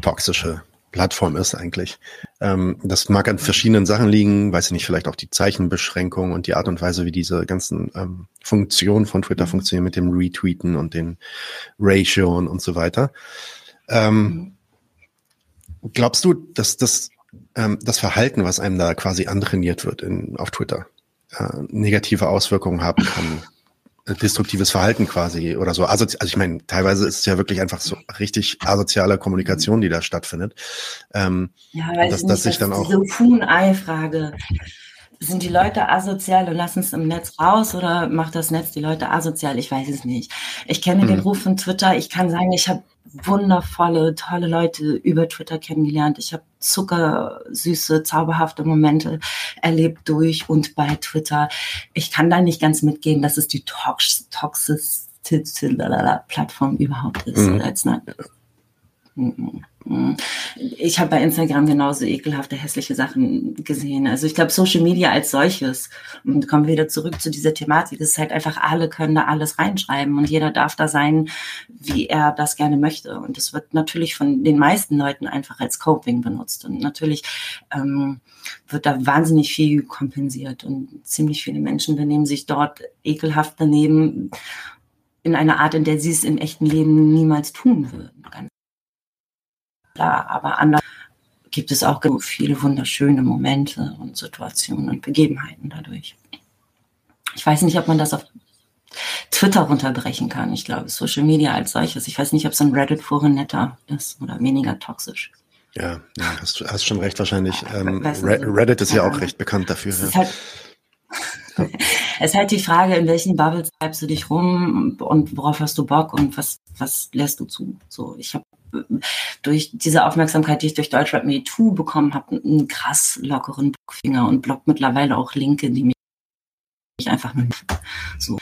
toxische Plattform ist eigentlich. Ähm, das mag an verschiedenen Sachen liegen, weiß ich nicht, vielleicht auch die Zeichenbeschränkung und die Art und Weise, wie diese ganzen ähm, Funktionen von Twitter mhm. funktionieren mit dem Retweeten und den Ratio und, und so weiter. Ähm, glaubst du, dass das, ähm, das Verhalten, was einem da quasi antrainiert wird in, auf Twitter, äh, negative Auswirkungen haben kann destruktives Verhalten quasi oder so. Also, also ich meine, teilweise ist es ja wirklich einfach so richtig asoziale Kommunikation, die da stattfindet. Ähm, ja, weiß dass, nicht, dass sich dann auch diese Huhn-Ei-Frage. Sind die Leute asozial und lassen es im Netz raus oder macht das Netz die Leute asozial? Ich weiß es nicht. Ich kenne hm. den Ruf von Twitter. Ich kann sagen, ich habe wundervolle, tolle Leute über Twitter kennengelernt. Ich habe zuckersüße, zauberhafte Momente erlebt durch und bei Twitter. Ich kann da nicht ganz mitgehen, dass es die tox toxischste Plattform überhaupt ist. Mhm. Ich habe bei Instagram genauso ekelhafte, hässliche Sachen gesehen. Also ich glaube, Social Media als solches, und kommen wir wieder zurück zu dieser Thematik, ist halt einfach, alle können da alles reinschreiben und jeder darf da sein, wie er das gerne möchte. Und das wird natürlich von den meisten Leuten einfach als Coping benutzt. Und natürlich ähm, wird da wahnsinnig viel kompensiert und ziemlich viele Menschen benehmen sich dort ekelhaft daneben in einer Art, in der sie es im echten Leben niemals tun würden. Klar, aber anders gibt es auch viele wunderschöne Momente und Situationen und Begebenheiten dadurch. Ich weiß nicht, ob man das auf Twitter runterbrechen kann. Ich glaube, Social Media als solches. Ich weiß nicht, ob so ein Reddit-Forum netter ist oder weniger toxisch. Ja, ja hast, hast schon recht wahrscheinlich. Ähm, Reddit ist ja, ja, auch recht bekannt dafür. Es ist, halt, es ist halt die Frage, in welchen Bubbles treibst du dich rum und worauf hast du Bock und was, was lässt du zu? So, ich habe durch diese Aufmerksamkeit, die ich durch Deutschrap Me Too bekommen habe, einen krass lockeren Finger und blockt mittlerweile auch Linke, die mich einfach nur so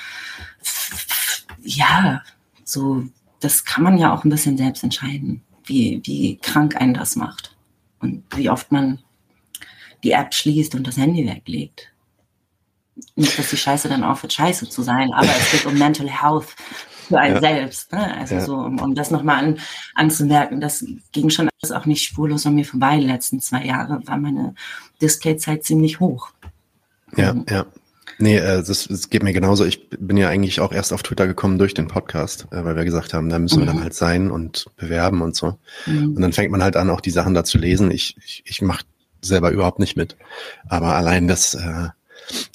ja, so das kann man ja auch ein bisschen selbst entscheiden, wie, wie krank einen das macht und wie oft man die App schließt und das Handy weglegt. Nicht, dass die Scheiße dann aufhört, scheiße zu sein, aber es geht um Mental Health für einen ja. selbst. Ne? Also ja. so, um, um das nochmal an, anzumerken, das ging schon alles auch nicht spurlos an mir vorbei. Die letzten zwei Jahre war meine Displayzeit ziemlich hoch. Ja, um, ja. Nee, äh, das, das geht mir genauso. Ich bin ja eigentlich auch erst auf Twitter gekommen durch den Podcast, äh, weil wir gesagt haben, da müssen wir dann mhm. halt sein und bewerben und so. Mhm. Und dann fängt man halt an, auch die Sachen da zu lesen. Ich, ich, ich mache selber überhaupt nicht mit. Aber allein das, äh,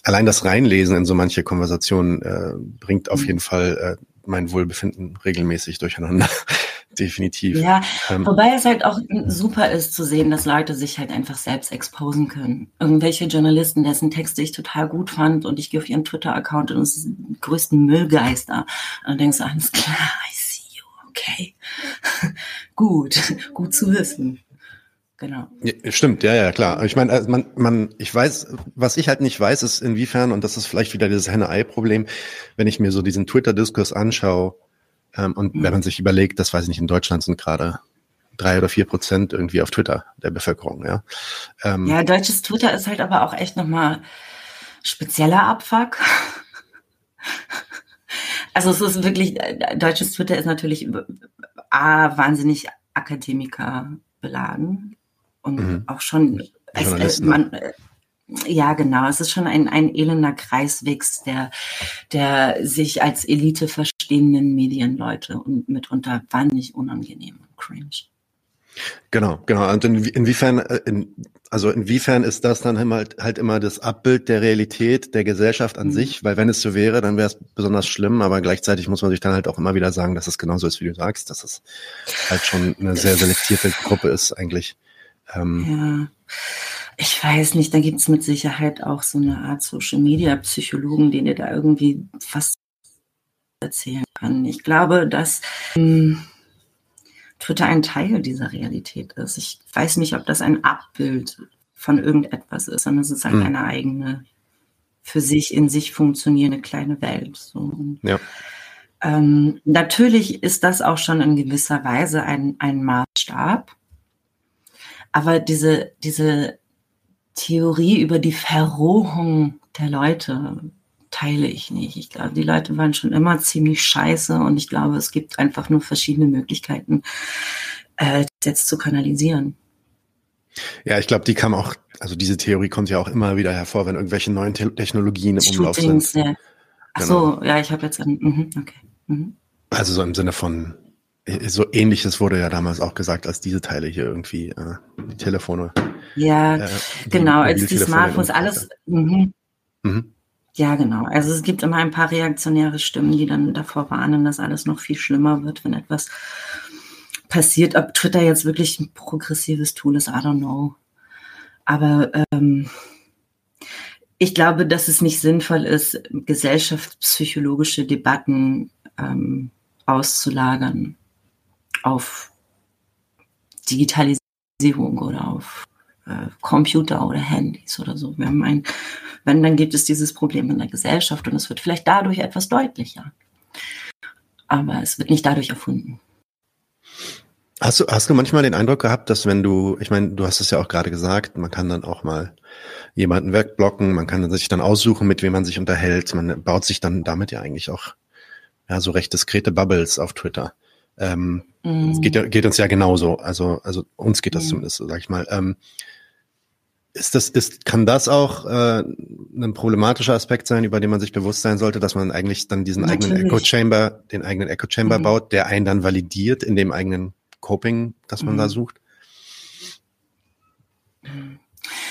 allein das Reinlesen in so manche Konversationen äh, bringt auf mhm. jeden Fall äh, mein Wohlbefinden regelmäßig durcheinander. Definitiv. Ja, ähm, wobei es halt auch super ist zu sehen, dass Leute sich halt einfach selbst exposen können. Irgendwelche Journalisten, dessen Texte ich total gut fand und ich gehe auf ihren Twitter-Account und es sind die größten Müllgeister. Und dann denkst du, alles klar, I see you, okay. gut, gut zu wissen. Genau. Ja, stimmt, ja, ja, klar. Ich meine, also man, man, ich weiß, was ich halt nicht weiß, ist inwiefern, und das ist vielleicht wieder dieses Henne-Ei-Problem, wenn ich mir so diesen Twitter-Diskurs anschaue, ähm, und mhm. wenn man sich überlegt, das weiß ich nicht, in Deutschland sind gerade drei oder vier Prozent irgendwie auf Twitter der Bevölkerung, ja. Ähm, ja, deutsches Twitter ist halt aber auch echt nochmal spezieller Abfuck. also es ist wirklich, deutsches Twitter ist natürlich A, wahnsinnig Akademiker beladen und mhm. auch schon, es, es, man, äh, ja, genau. Es ist schon ein, ein elender Kreiswix der, der sich als Elite verstehenden Medienleute und mitunter wahnsinnig unangenehm und cringe. Genau, genau. Und in, inwiefern, äh, in, also inwiefern ist das dann halt, halt immer das Abbild der Realität der Gesellschaft an mhm. sich? Weil wenn es so wäre, dann wäre es besonders schlimm, aber gleichzeitig muss man sich dann halt auch immer wieder sagen, dass es genauso ist, wie du sagst, dass es halt schon eine sehr selektierte Gruppe ist eigentlich. Ähm, ja. Ich weiß nicht, da gibt es mit Sicherheit auch so eine Art Social Media Psychologen, den dir da irgendwie was erzählen kann. Ich glaube, dass ähm, Twitter ein Teil dieser Realität ist. Ich weiß nicht, ob das ein Abbild von irgendetwas ist, sondern es ist halt mhm. eine eigene für sich in sich funktionierende kleine Welt. So. Ja. Ähm, natürlich ist das auch schon in gewisser Weise ein, ein Maßstab. Aber diese, diese Theorie über die Verrohung der Leute teile ich nicht. Ich glaube, die Leute waren schon immer ziemlich scheiße und ich glaube, es gibt einfach nur verschiedene Möglichkeiten, äh, jetzt zu kanalisieren. Ja, ich glaube, die kam auch, also diese Theorie kommt ja auch immer wieder hervor, wenn irgendwelche neuen Te Technologien im Shootings, Umlauf sind. Ja. Ach genau. so, ja, ich habe jetzt, mhm, okay. Mhm. Also so im Sinne von, so ähnliches wurde ja damals auch gesagt, als diese Teile hier irgendwie, äh, die Telefone. Ja, äh, genau, als die Smartphones, alles. Mhm. Mhm. Ja, genau. Also es gibt immer ein paar reaktionäre Stimmen, die dann davor warnen, dass alles noch viel schlimmer wird, wenn etwas passiert. Ob Twitter jetzt wirklich ein progressives Tool ist, I don't know. Aber ähm, ich glaube, dass es nicht sinnvoll ist, gesellschaftspsychologische Debatten ähm, auszulagern auf Digitalisierung oder auf äh, Computer oder Handys oder so. Wir haben ein, wenn, dann gibt es dieses Problem in der Gesellschaft und es wird vielleicht dadurch etwas deutlicher. Aber es wird nicht dadurch erfunden. Hast du, hast du manchmal den Eindruck gehabt, dass wenn du, ich meine, du hast es ja auch gerade gesagt, man kann dann auch mal jemanden wegblocken, man kann sich dann aussuchen, mit wem man sich unterhält, man baut sich dann damit ja eigentlich auch ja so recht diskrete Bubbles auf Twitter. Ähm, Es geht, ja, geht uns ja genauso, also also uns geht das mm. zumindest, sag ich mal. Ähm, ist das, ist, kann das auch äh, ein problematischer Aspekt sein, über den man sich bewusst sein sollte, dass man eigentlich dann diesen Natürlich. eigenen Echo Chamber, den eigenen Echo Chamber mhm. baut, der einen dann validiert in dem eigenen Coping, das man mhm. da sucht?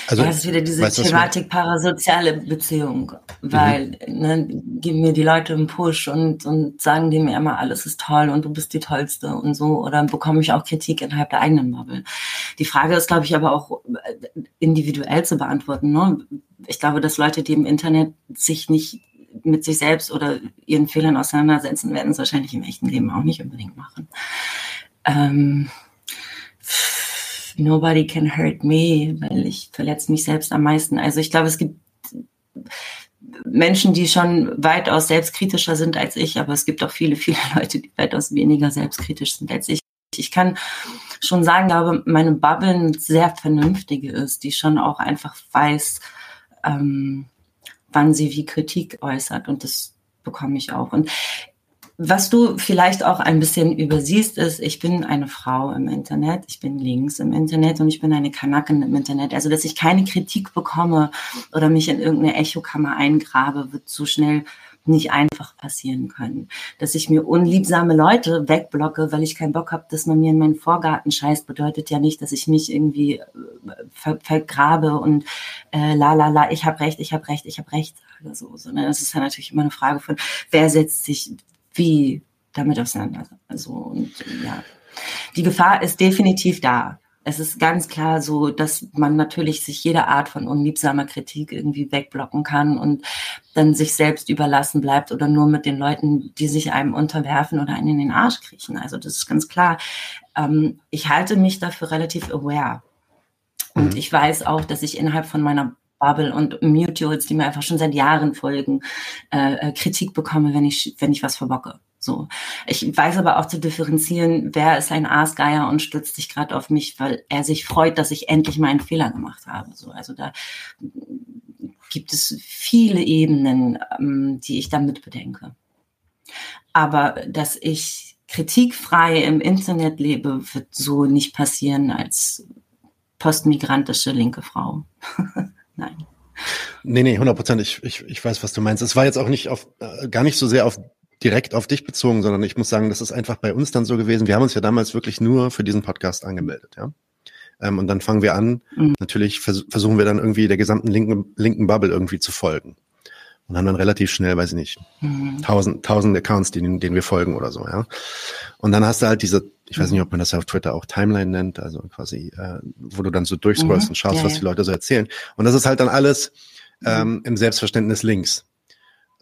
Also, das ist wieder diese weißt, Thematik parasoziale Beziehung, weil mhm. ne, geben mir die Leute einen Push und, und sagen die mir immer, alles ist toll und du bist die Tollste und so, oder bekomme ich auch Kritik innerhalb der eigenen Bubble. Die Frage ist, glaube ich, aber auch äh, individuell zu beantworten. Ne? Ich glaube, dass Leute, die im Internet sich nicht mit sich selbst oder ihren Fehlern auseinandersetzen, werden es wahrscheinlich im echten Leben auch nicht unbedingt machen. Ähm, nobody can hurt me, weil ich verletze mich selbst am meisten. Also ich glaube, es gibt Menschen, die schon weitaus selbstkritischer sind als ich, aber es gibt auch viele, viele Leute, die weitaus weniger selbstkritisch sind als ich. Ich kann schon sagen, glaube, meine Bubble eine sehr vernünftige ist, die schon auch einfach weiß, ähm, wann sie wie Kritik äußert und das bekomme ich auch. Und was du vielleicht auch ein bisschen übersiehst, ist, ich bin eine Frau im Internet, ich bin links im Internet und ich bin eine Kanakin im Internet. Also, dass ich keine Kritik bekomme oder mich in irgendeine Echokammer eingrabe, wird so schnell nicht einfach passieren können. Dass ich mir unliebsame Leute wegblocke, weil ich keinen Bock habe, dass man mir in meinen Vorgarten scheißt, bedeutet ja nicht, dass ich mich irgendwie äh, ver vergrabe und äh, la la la, ich habe recht, ich habe recht, ich habe recht sage so, sondern es ist ja natürlich immer eine Frage von, wer setzt sich wie damit auseinander. Also, und ja, die Gefahr ist definitiv da. Es ist ganz klar so, dass man natürlich sich jede Art von unliebsamer Kritik irgendwie wegblocken kann und dann sich selbst überlassen bleibt oder nur mit den Leuten, die sich einem unterwerfen oder einen in den Arsch kriechen. Also das ist ganz klar. Ähm, ich halte mich dafür relativ aware. Und mhm. ich weiß auch, dass ich innerhalb von meiner Bubble und Mutuals, die mir einfach schon seit Jahren folgen, äh, äh, Kritik bekomme, wenn ich, wenn ich was verbocke. So. Ich weiß aber auch zu differenzieren, wer ist ein Aasgeier und stützt sich gerade auf mich, weil er sich freut, dass ich endlich meinen Fehler gemacht habe. So, also da gibt es viele Ebenen, ähm, die ich damit bedenke. Aber dass ich kritikfrei im Internet lebe, wird so nicht passieren als postmigrantische linke Frau. Nein. Nee, nee, 100 Prozent. Ich, ich, ich weiß, was du meinst. Es war jetzt auch nicht auf, äh, gar nicht so sehr auf direkt auf dich bezogen, sondern ich muss sagen, das ist einfach bei uns dann so gewesen. Wir haben uns ja damals wirklich nur für diesen Podcast angemeldet, ja. Ähm, und dann fangen wir an. Mhm. Natürlich vers versuchen wir dann irgendwie der gesamten linken, linken Bubble irgendwie zu folgen. Und haben dann relativ schnell, weiß ich nicht, mhm. tausend, tausend Accounts, denen, denen wir folgen oder so, ja. Und dann hast du halt diese ich weiß nicht, ob man das auf Twitter auch Timeline nennt, also quasi, äh, wo du dann so durchscrollst mhm. und schaust, ja, was die Leute so erzählen. Und das ist halt dann alles ähm, mhm. im Selbstverständnis links.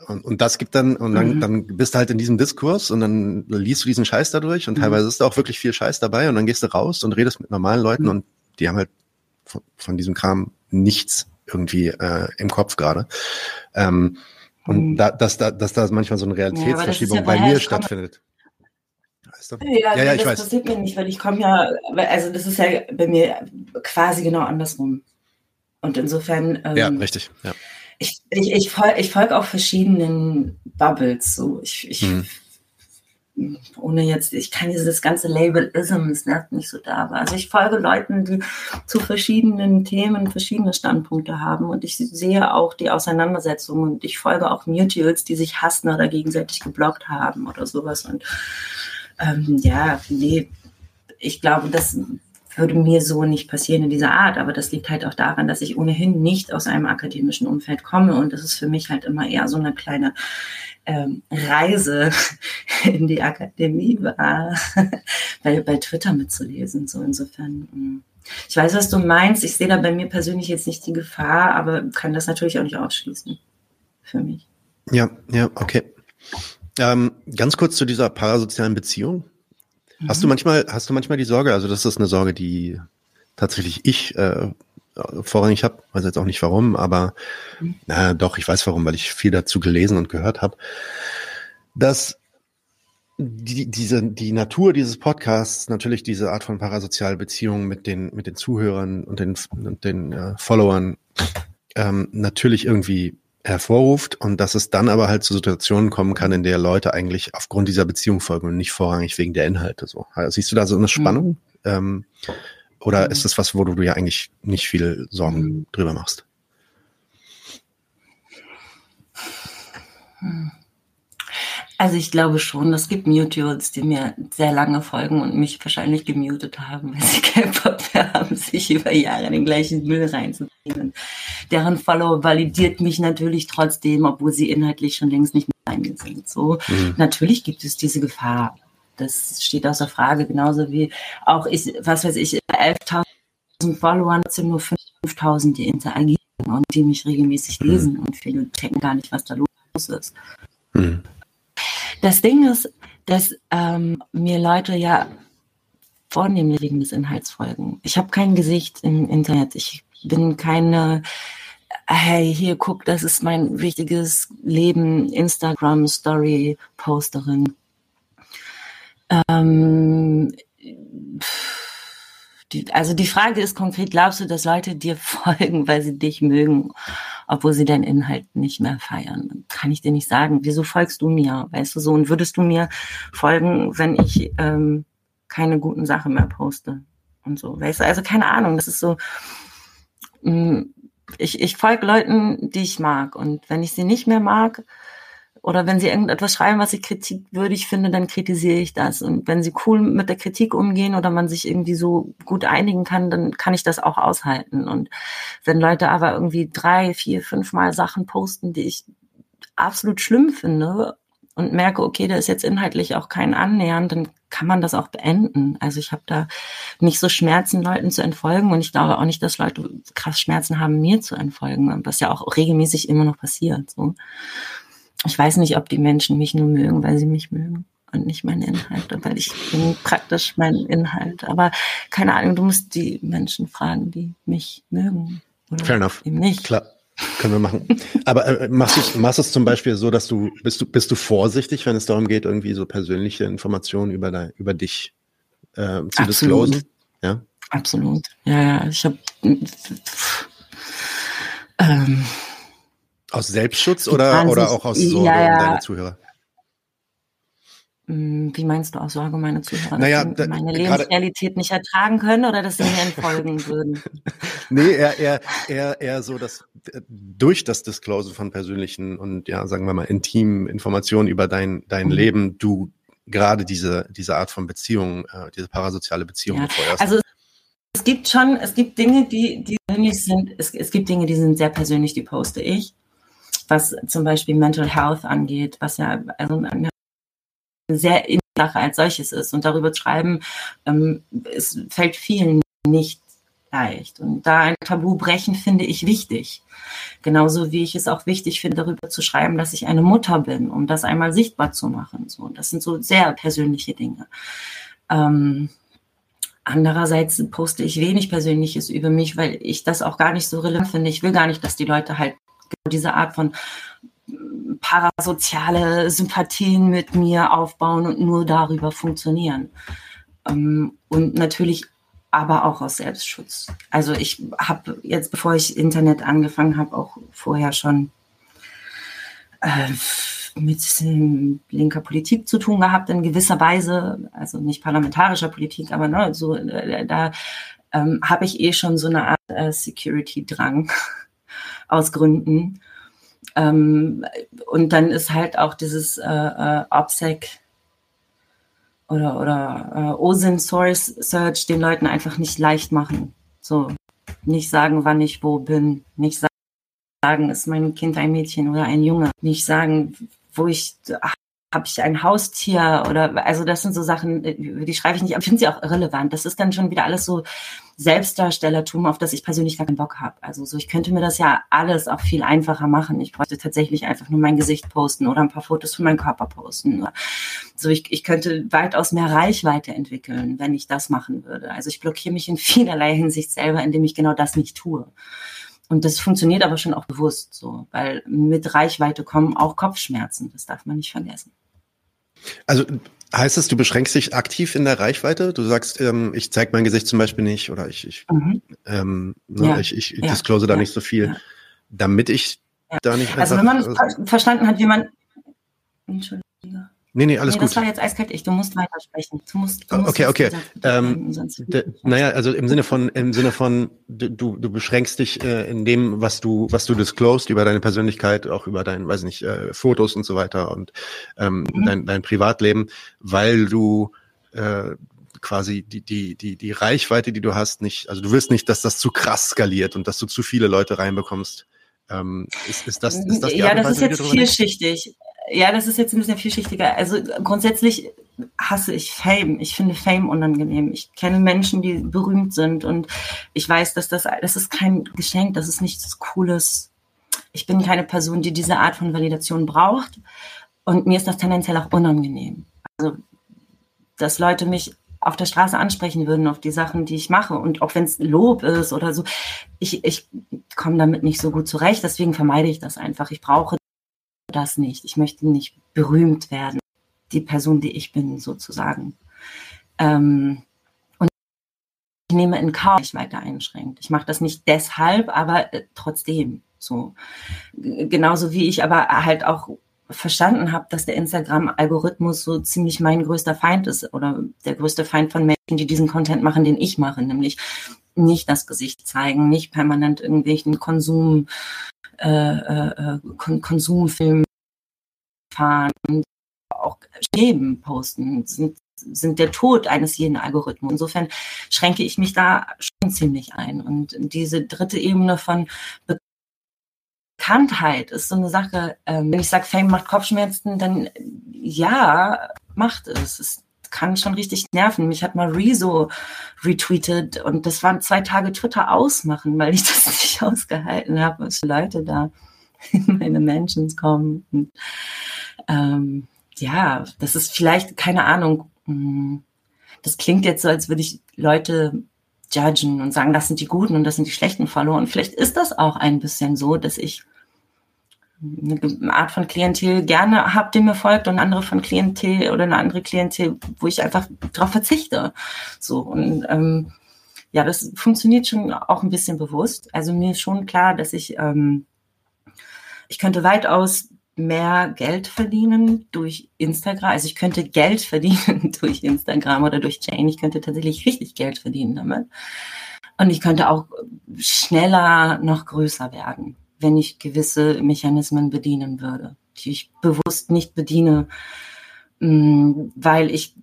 Und, und das gibt dann, und dann, mhm. dann bist du halt in diesem Diskurs und dann liest du diesen Scheiß dadurch und mhm. teilweise ist da auch wirklich viel Scheiß dabei und dann gehst du raus und redest mit normalen Leuten mhm. und die haben halt von, von diesem Kram nichts irgendwie äh, im Kopf gerade. Ähm, und mhm. da, dass, da, dass da manchmal so eine Realitätsverschiebung ja, ja bei mir stattfindet. Weißt du? Ja, ja, ja ich das weiß. passiert mir nicht, weil ich komme ja, also das ist ja bei mir quasi genau andersrum. Und insofern. Ähm, ja, richtig. Ja. Ich, ich, ich, folge ich folg auch verschiedenen Bubbles. So. Ich, ich mhm ohne jetzt, ich kann dieses ganze Labelism, es nervt nicht so da, also ich folge Leuten, die zu verschiedenen Themen verschiedene Standpunkte haben und ich sehe auch die Auseinandersetzungen und ich folge auch Mutuals, die sich hassen oder gegenseitig geblockt haben oder sowas und ähm, ja, nee, ich glaube, das würde mir so nicht passieren in dieser Art, aber das liegt halt auch daran, dass ich ohnehin nicht aus einem akademischen Umfeld komme und das ist für mich halt immer eher so eine kleine ähm, Reise in die Akademie war, bei, bei Twitter mitzulesen. So insofern. Mm. Ich weiß, was du meinst. Ich sehe da bei mir persönlich jetzt nicht die Gefahr, aber kann das natürlich auch nicht ausschließen. Für mich. Ja, ja, okay. Ähm, ganz kurz zu dieser parasozialen Beziehung. Mhm. Hast du manchmal, hast du manchmal die Sorge, also das ist eine Sorge, die tatsächlich ich äh, vorrangig habe, weiß jetzt auch nicht warum, aber mhm. na doch, ich weiß warum, weil ich viel dazu gelesen und gehört habe, dass die, diese, die Natur dieses Podcasts natürlich diese Art von parasoziale Beziehung mit den, mit den Zuhörern und den, und den äh, Followern ähm, natürlich irgendwie hervorruft und dass es dann aber halt zu Situationen kommen kann, in der Leute eigentlich aufgrund dieser Beziehung folgen und nicht vorrangig wegen der Inhalte. So siehst du da so eine Spannung? Mhm. Ähm, oder mhm. ist das was, wo du dir eigentlich nicht viel Sorgen mhm. drüber machst? Also ich glaube schon, es gibt Mutuals, die mir sehr lange folgen und mich wahrscheinlich gemutet haben, weil sie keinen Bock mehr haben, sich über Jahre den gleichen Müll reinzuziehen. Deren Follow validiert mich natürlich trotzdem, obwohl sie inhaltlich schon längst nicht mehr eingegangen sind. So, mhm. natürlich gibt es diese Gefahr. Das steht außer Frage, genauso wie auch ich, was weiß ich, 11.000 Followern sind nur 5.000, die interagieren und die mich regelmäßig mhm. lesen und viele checken gar nicht, was da los ist. Mhm. Das Ding ist, dass ähm, mir Leute ja vornehmlich wegen des Inhalts folgen. Ich habe kein Gesicht im Internet. Ich bin keine, hey, hier guck, das ist mein wichtiges Leben, Instagram Story Posterin. Die, also die Frage ist konkret, glaubst du, dass Leute dir folgen, weil sie dich mögen, obwohl sie deinen Inhalt nicht mehr feiern? Kann ich dir nicht sagen. Wieso folgst du mir? Weißt du so? Und würdest du mir folgen, wenn ich ähm, keine guten Sachen mehr poste? Und so, weißt du? Also keine Ahnung, das ist so. Mh, mm, ich, ich folge Leuten, die ich mag. Und wenn ich sie nicht mehr mag, oder wenn sie irgendetwas schreiben, was ich kritikwürdig finde, dann kritisiere ich das. Und wenn sie cool mit der Kritik umgehen oder man sich irgendwie so gut einigen kann, dann kann ich das auch aushalten. Und wenn Leute aber irgendwie drei, vier, fünf Mal Sachen posten, die ich absolut schlimm finde und merke, okay, da ist jetzt inhaltlich auch kein Annähern, dann kann man das auch beenden. Also ich habe da nicht so Schmerzen, Leuten zu entfolgen und ich glaube auch nicht, dass Leute krass Schmerzen haben, mir zu entfolgen, was ja auch regelmäßig immer noch passiert. So ich weiß nicht, ob die Menschen mich nur mögen, weil sie mich mögen und nicht meine Inhalte, weil ich bin praktisch mein Inhalt. Aber keine Ahnung, du musst die Menschen fragen, die mich mögen. Oder Fair enough. Eben nicht. Klar. Können wir machen. Aber äh, machst du machst es zum Beispiel so, dass du bist du bist du vorsichtig, wenn es darum geht, irgendwie so persönliche Informationen über dein, über dich äh, zu Absolut. disclosen? Ja. Absolut. Ja, ja. Ich habe ähm, aus Selbstschutz oder, oder auch aus Sorge ja, um deine Zuhörer? Hm, wie meinst du aus Sorge um meine Zuhörer? Naja, dass sie meine Lebensrealität nicht ertragen können oder dass sie mir entfolgen würden? nee, eher, eher, eher, eher so, dass äh, durch das Disclose von persönlichen und ja, sagen wir mal, intimen Informationen über dein, dein mhm. Leben, du gerade diese, diese Art von Beziehung, äh, diese parasoziale Beziehung ja. Also es gibt schon, es gibt Dinge, die, die persönlich sind, es, es gibt Dinge, die sind sehr persönlich, die poste ich was zum Beispiel Mental Health angeht, was ja also eine sehr Sache als solches ist. Und darüber zu schreiben, ähm, es fällt vielen nicht leicht. Und da ein Tabu brechen, finde ich wichtig. Genauso wie ich es auch wichtig finde, darüber zu schreiben, dass ich eine Mutter bin, um das einmal sichtbar zu machen. So, das sind so sehr persönliche Dinge. Ähm, andererseits poste ich wenig Persönliches über mich, weil ich das auch gar nicht so relevant finde. Ich will gar nicht, dass die Leute halt diese Art von parasoziale Sympathien mit mir aufbauen und nur darüber funktionieren. Ähm, und natürlich aber auch aus Selbstschutz. Also ich habe jetzt, bevor ich Internet angefangen habe, auch vorher schon äh, mit linker Politik zu tun gehabt in gewisser Weise, also nicht parlamentarischer Politik, aber ne, so äh, da ähm, habe ich eh schon so eine Art äh, Security-Drang aus Gründen. Ähm, und dann ist halt auch dieses äh, äh, OPSEC oder, oder äh, OSIN Source Search den Leuten einfach nicht leicht machen. So, nicht sagen, wann ich wo bin, nicht sagen, ist mein Kind ein Mädchen oder ein Junge, nicht sagen, wo ich habe ich ein Haustier oder also das sind so Sachen, über die schreibe ich nicht, aber ich finde sie auch irrelevant. Das ist dann schon wieder alles so Selbstdarstellertum, auf das ich persönlich gar keinen Bock habe. Also so, ich könnte mir das ja alles auch viel einfacher machen. Ich bräuchte tatsächlich einfach nur mein Gesicht posten oder ein paar Fotos von meinem Körper posten. So, ich, ich könnte weitaus mehr Reichweite entwickeln, wenn ich das machen würde. Also ich blockiere mich in vielerlei Hinsicht selber, indem ich genau das nicht tue. Und das funktioniert aber schon auch bewusst so, weil mit Reichweite kommen auch Kopfschmerzen. Das darf man nicht vergessen. Also heißt es, du beschränkst dich aktiv in der Reichweite? Du sagst, ähm, ich zeige mein Gesicht zum Beispiel nicht oder ich, ich, mhm. ähm, ne, ja. ich, ich ja. disclose da ja. nicht so viel, damit ich da nicht. Also wenn man also, verstanden hat, wie man. Entschuldige. Nee, nee, alles nee, gut. Das war jetzt eiskalt. Ich, du musst weitersprechen. Du musst, du musst okay, okay. Ähm, naja, also im Sinne von, im Sinne von, du, du beschränkst dich äh, in dem, was du, was du disclosed über deine Persönlichkeit, auch über dein, weiß nicht, äh, Fotos und so weiter und ähm, mhm. dein, dein Privatleben, weil du äh, quasi die, die, die, die Reichweite, die du hast, nicht, also du willst nicht, dass das zu krass skaliert und dass du zu viele Leute reinbekommst. Ähm, ist, ist das, ist das die Ja, das ist jetzt vielschichtig. Ja, das ist jetzt ein bisschen vielschichtiger. Also grundsätzlich hasse ich Fame. Ich finde Fame unangenehm. Ich kenne Menschen, die berühmt sind und ich weiß, dass das, das ist kein Geschenk, das ist nichts Cooles. Ich bin keine Person, die diese Art von Validation braucht und mir ist das tendenziell auch unangenehm. Also, dass Leute mich auf der Straße ansprechen würden auf die Sachen, die ich mache und auch wenn es Lob ist oder so, ich, ich komme damit nicht so gut zurecht, deswegen vermeide ich das einfach. Ich brauche das nicht. Ich möchte nicht berühmt werden. Die Person, die ich bin, sozusagen. Ähm, und ich nehme in Kauf, ich weiter einschränkt. Ich mache das nicht deshalb, aber äh, trotzdem so. Genauso wie ich aber halt auch verstanden habe, dass der Instagram-Algorithmus so ziemlich mein größter Feind ist oder der größte Feind von Menschen, die diesen Content machen, den ich mache, nämlich nicht das Gesicht zeigen, nicht permanent irgendwelchen Konsum äh, äh, Kon Konsumfilm fahren, auch Leben posten, sind, sind der Tod eines jeden Algorithmus. Insofern schränke ich mich da schon ziemlich ein. Und diese dritte Ebene von Bekanntheit ist so eine Sache, ähm, wenn ich sage, Fame macht Kopfschmerzen, dann ja, macht es. Es kann schon richtig nerven. Mich hat mal Rezo retweetet und das waren zwei Tage Twitter ausmachen, weil ich das nicht ausgehalten habe, was Leute da in meine Mentions kommen. Und, ähm, ja, das ist vielleicht, keine Ahnung, hm, das klingt jetzt so, als würde ich Leute judgen und sagen, das sind die Guten und das sind die Schlechten verloren. Vielleicht ist das auch ein bisschen so, dass ich eine Art von Klientel gerne habe, die mir folgt und andere von Klientel oder eine andere Klientel, wo ich einfach darauf verzichte. So und ähm, ja, das funktioniert schon auch ein bisschen bewusst. Also mir ist schon klar, dass ich ähm, ich könnte weitaus mehr Geld verdienen durch Instagram. Also ich könnte Geld verdienen durch Instagram oder durch Jane. Ich könnte tatsächlich richtig Geld verdienen damit. Und ich könnte auch schneller noch größer werden wenn ich gewisse Mechanismen bedienen würde, die ich bewusst nicht bediene, mm, weil ich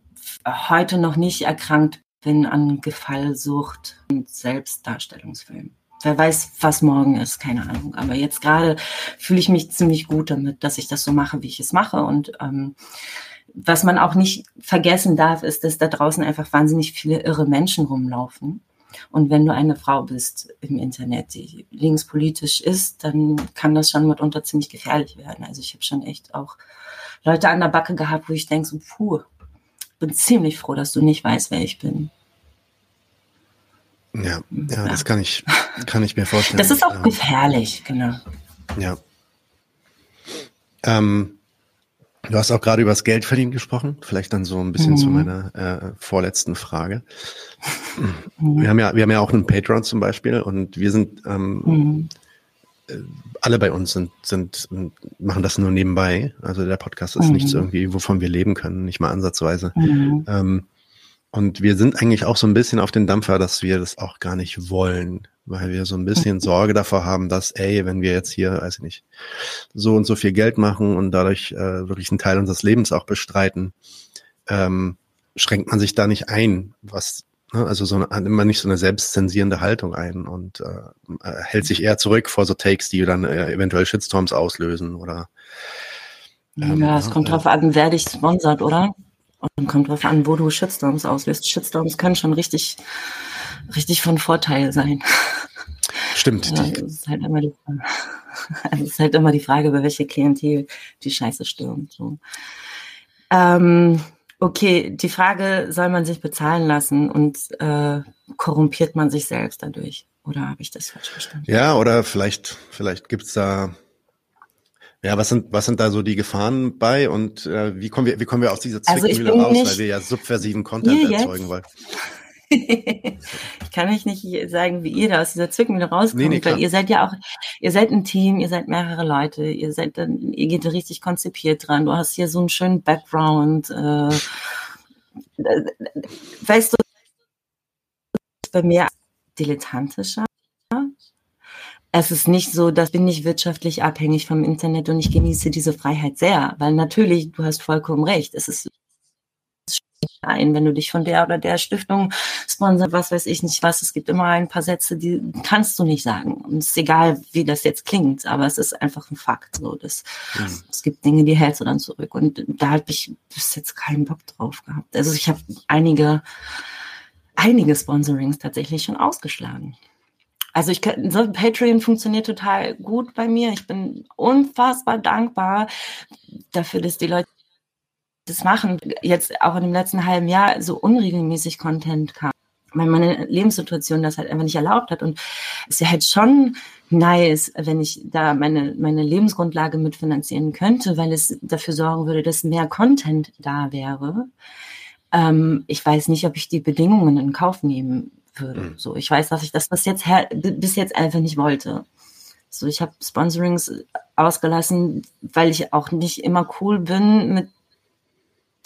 heute noch nicht erkrankt bin an Gefallsucht und Selbstdarstellungsfilm. Wer weiß, was morgen ist, keine Ahnung. Aber jetzt gerade fühle ich mich ziemlich gut damit, dass ich das so mache, wie ich es mache. Und ähm, was man auch nicht vergessen darf, ist, dass da draußen einfach wahnsinnig viele irre Menschen rumlaufen und wenn du eine Frau bist im Internet, die linkspolitisch ist, dann kann das schon mitunter ziemlich gefährlich werden. Also ich habe schon echt auch Leute an der Backe gehabt, wo ich denke, so, puh, bin ziemlich froh, dass du nicht weißt, wer ich bin. Ja, ja, ja. das kann ich, kann ich mir vorstellen. Das ist auch gefährlich, genau. Ja. Ähm, du hast auch gerade über das Geldverdienen gesprochen. Vielleicht dann so ein bisschen mhm. zu meiner äh, vorletzten Frage. Mhm. Wir haben ja, wir haben ja auch einen Patreon zum Beispiel und wir sind ähm, mhm. Äh, alle bei uns sind, sind, machen das nur nebenbei. Also der Podcast ist mhm. nichts irgendwie, wovon wir leben können, nicht mal ansatzweise. Mhm. Ähm, und wir sind eigentlich auch so ein bisschen auf den Dampfer, dass wir das auch gar nicht wollen, weil wir so ein bisschen Sorge davor haben, dass, ey, wenn wir jetzt hier, weiß ich nicht, so und so viel Geld machen und dadurch äh, wirklich einen Teil unseres Lebens auch bestreiten, ähm, schränkt man sich da nicht ein, was Ne? Also so eine, immer nicht so eine selbstzensierende Haltung ein und äh, äh, hält sich eher zurück vor so Takes, die dann äh, eventuell Shitstorms auslösen oder. Ähm, ja, es kommt äh, drauf an, wer dich sponsert, oder? Und kommt drauf an, wo du Shitstorms auslöst. Shitstorms können schon richtig, richtig von Vorteil sein. Stimmt. Ja, das, ist halt immer die, das ist halt immer die Frage, über welche Klientel die Scheiße stürmt. So. Ähm, Okay, die Frage, soll man sich bezahlen lassen und äh, korrumpiert man sich selbst dadurch? Oder habe ich das falsch verstanden? Ja, oder vielleicht, vielleicht gibt's da, ja, was sind, was sind da so die Gefahren bei und äh, wie kommen wir, wie kommen wir aus dieser also Zwickmühle also raus, weil wir ja subversiven Content erzeugen wollen? ich kann euch nicht sagen, wie ihr da aus dieser Zwickmühle rauskommt, nee, nee, weil ihr seid ja auch, ihr seid ein Team, ihr seid mehrere Leute, ihr seid dann, ihr geht richtig konzipiert dran. Du hast hier so einen schönen Background. Äh, weißt du, bei mir dilettantischer. Es ist nicht so, dass bin ich wirtschaftlich abhängig vom Internet und ich genieße diese Freiheit sehr, weil natürlich, du hast vollkommen recht, es ist ein, wenn du dich von der oder der Stiftung sponsert, was weiß ich nicht was. Es gibt immer ein paar Sätze, die kannst du nicht sagen. Und es ist egal, wie das jetzt klingt, aber es ist einfach ein Fakt. So, das, mhm. Es gibt Dinge, die hältst du dann zurück. Und da habe ich bis jetzt keinen Bock drauf gehabt. Also ich habe einige, einige Sponsorings tatsächlich schon ausgeschlagen. Also ich so Patreon funktioniert total gut bei mir. Ich bin unfassbar dankbar dafür, dass die Leute das machen, jetzt auch in dem letzten halben Jahr so unregelmäßig Content kam, weil meine Lebenssituation das halt einfach nicht erlaubt hat. Und es wäre halt schon nice, wenn ich da meine, meine Lebensgrundlage mitfinanzieren könnte, weil es dafür sorgen würde, dass mehr Content da wäre. Ähm, ich weiß nicht, ob ich die Bedingungen in Kauf nehmen würde. Mhm. So, ich weiß, dass ich das bis jetzt, bis jetzt einfach nicht wollte. So, ich habe Sponsorings ausgelassen, weil ich auch nicht immer cool bin mit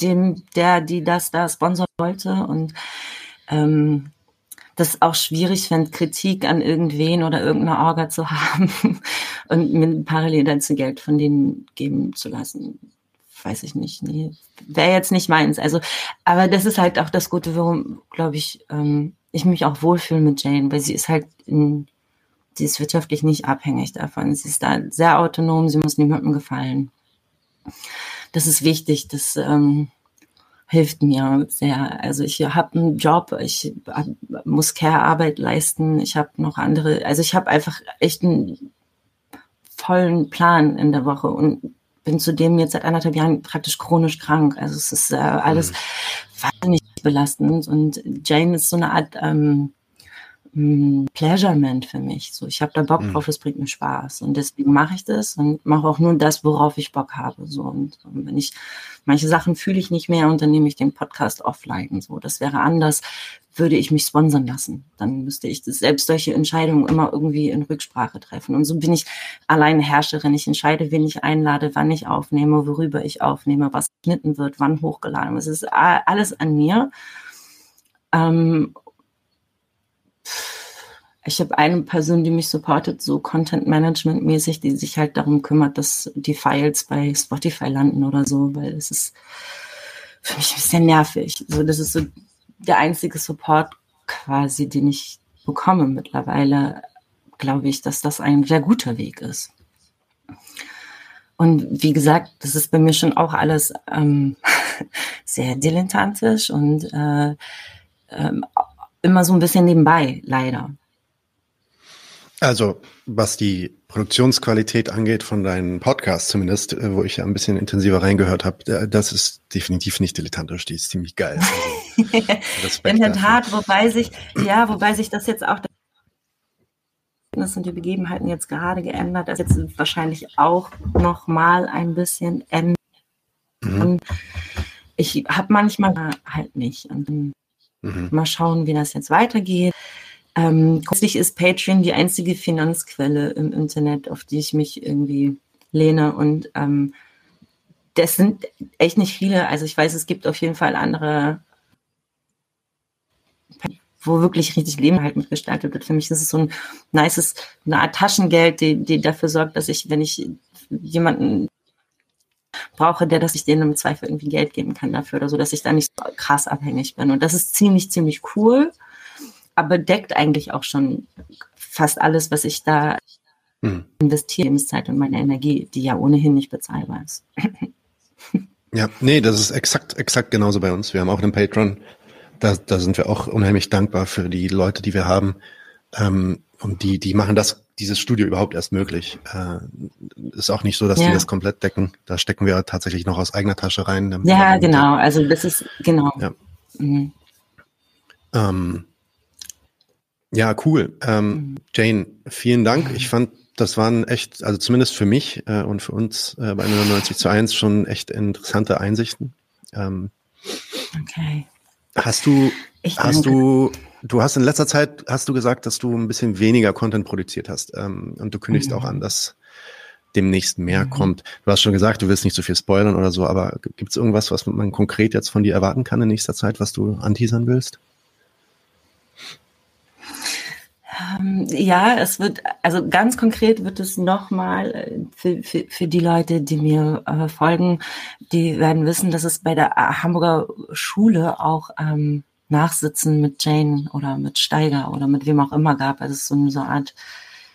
dem, der, die das da sponsern wollte. Und ähm, das auch schwierig, wenn Kritik an irgendwen oder irgendeiner Orga zu haben und mir parallel dann zu Geld von denen geben zu lassen. Weiß ich nicht. Nee, wäre jetzt nicht meins. Also, aber das ist halt auch das Gute, warum, glaube ich, ähm, ich mich auch wohlfühle mit Jane, weil sie ist halt in, sie ist wirtschaftlich nicht abhängig davon. Sie ist da sehr autonom, sie muss niemandem gefallen das ist wichtig, das ähm, hilft mir sehr. Also ich habe einen Job, ich muss Care-Arbeit leisten, ich habe noch andere, also ich habe einfach echt einen vollen Plan in der Woche und bin zudem jetzt seit anderthalb Jahren praktisch chronisch krank. Also es ist äh, alles mhm. wahnsinnig belastend. Und Jane ist so eine Art ähm, Pleasurement für mich. So, ich habe da Bock mhm. drauf, es bringt mir Spaß und deswegen mache ich das und mache auch nur das, worauf ich Bock habe. So und, und wenn ich manche Sachen fühle ich nicht mehr und dann nehme ich den Podcast offline. So, das wäre anders, würde ich mich sponsern lassen. Dann müsste ich das, selbst solche Entscheidungen immer irgendwie in Rücksprache treffen. Und so bin ich alleine Herrscherin. Ich entscheide, wen ich einlade, wann ich aufnehme, worüber ich aufnehme, was geschnitten wird, wann hochgeladen wird. Es ist alles an mir. Ähm, ich habe eine Person, die mich supportet, so Content Management mäßig, die sich halt darum kümmert, dass die Files bei Spotify landen oder so, weil es ist für mich ein bisschen nervig. So, das ist so der einzige Support quasi, den ich bekomme mittlerweile, glaube ich, dass das ein sehr guter Weg ist. Und wie gesagt, das ist bei mir schon auch alles ähm, sehr dilettantisch und äh, ähm, immer so ein bisschen nebenbei, leider. Also, was die Produktionsqualität angeht von deinen Podcasts zumindest, äh, wo ich ja ein bisschen intensiver reingehört habe, äh, das ist definitiv nicht dilettantisch, die ist ziemlich geil. Also, In der Tat, wobei sich, ja, wobei sich das jetzt auch und die Begebenheiten jetzt gerade geändert. Das jetzt wahrscheinlich auch noch mal ein bisschen ändern. Mhm. Ich habe manchmal halt nicht. Und mhm. mal schauen, wie das jetzt weitergeht. Ähm, grundsätzlich ist Patreon die einzige Finanzquelle im Internet, auf die ich mich irgendwie lehne. Und ähm, das sind echt nicht viele. Also ich weiß, es gibt auf jeden Fall andere, wo wirklich richtig Leben halt mitgestaltet wird. Für mich ist es so ein nices, eine Art Taschengeld, die, die dafür sorgt, dass ich, wenn ich jemanden brauche, der, dass ich denen im Zweifel irgendwie Geld geben kann dafür oder so, dass ich da nicht so krass abhängig bin. Und das ist ziemlich, ziemlich cool aber deckt eigentlich auch schon fast alles, was ich da hm. investiere, Lebenszeit und meine Energie, die ja ohnehin nicht bezahlbar ist. ja, nee, das ist exakt, exakt genauso bei uns. Wir haben auch einen Patreon. Da, da sind wir auch unheimlich dankbar für die Leute, die wir haben. Ähm, und die, die machen das, dieses Studio überhaupt erst möglich. Äh, ist auch nicht so, dass ja. die das komplett decken. Da stecken wir tatsächlich noch aus eigener Tasche rein. Ja, genau. Also das ist genau. Ja. Mhm. Ähm, ja, cool. Ähm, mhm. Jane, vielen Dank. Ich fand, das waren echt, also zumindest für mich äh, und für uns äh, bei 99 zu 1 schon echt interessante Einsichten. Ähm, okay. Hast du, ich hast danke. du, du hast in letzter Zeit, hast du gesagt, dass du ein bisschen weniger Content produziert hast ähm, und du kündigst mhm. auch an, dass demnächst mehr mhm. kommt. Du hast schon gesagt, du willst nicht so viel spoilern oder so, aber gibt es irgendwas, was man konkret jetzt von dir erwarten kann in nächster Zeit, was du anteasern willst? Ähm, ja, es wird, also ganz konkret wird es nochmal äh, für, für, für die Leute, die mir äh, folgen, die werden wissen, dass es bei der äh, Hamburger Schule auch ähm, Nachsitzen mit Jane oder mit Steiger oder mit wem auch immer gab. Also es ist so eine, so eine Art,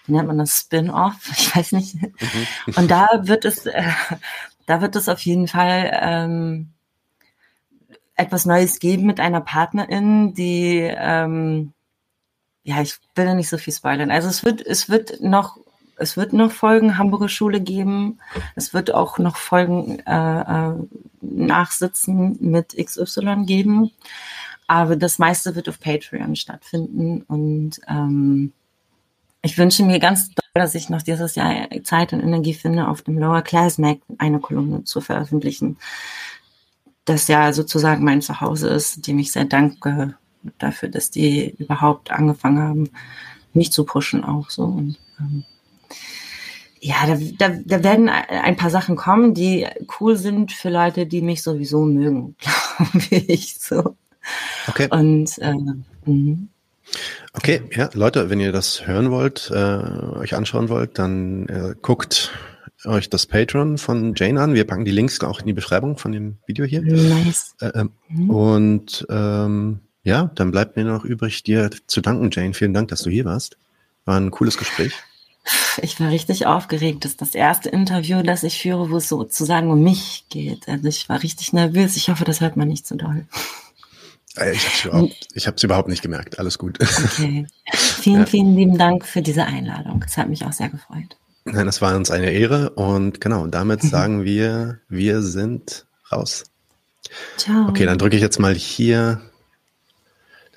wie nennt man das, Spin-off? Ich weiß nicht. Mhm. Und da wird es, äh, da wird es auf jeden Fall ähm, etwas Neues geben mit einer Partnerin, die ähm, ja, ich will da nicht so viel spoilern. Also es wird, es wird noch, es wird noch Folgen Hamburger Schule geben. Es wird auch noch Folgen äh, äh, Nachsitzen mit XY geben. Aber das meiste wird auf Patreon stattfinden. Und ähm, ich wünsche mir ganz doll, dass ich noch dieses Jahr Zeit und Energie finde, auf dem Lower Class Mag eine Kolumne zu veröffentlichen. Das ja sozusagen mein Zuhause ist, dem ich sehr danke dafür, dass die überhaupt angefangen haben, mich zu pushen auch so. Und, ähm, ja, da, da, da werden ein paar Sachen kommen, die cool sind für Leute, die mich sowieso mögen, glaube ich so. Okay. Und äh, mh. Okay, ja, Leute, wenn ihr das hören wollt, äh, euch anschauen wollt, dann äh, guckt euch das Patreon von Jane an. Wir packen die Links auch in die Beschreibung von dem Video hier. Nice. Äh, ähm, mhm. Und ähm, ja, dann bleibt mir noch übrig, dir zu danken, Jane. Vielen Dank, dass du hier warst. War ein cooles Gespräch. Ich war richtig aufgeregt. Das ist das erste Interview, das ich führe, wo es sozusagen um mich geht. Also ich war richtig nervös. Ich hoffe, das hört man nicht so doll. Äh, ich habe es überhaupt, überhaupt nicht gemerkt. Alles gut. Okay. Vielen, ja. vielen lieben Dank für diese Einladung. Es hat mich auch sehr gefreut. Nein, das war uns eine Ehre und genau, damit sagen wir, wir sind raus. Ciao. Okay, dann drücke ich jetzt mal hier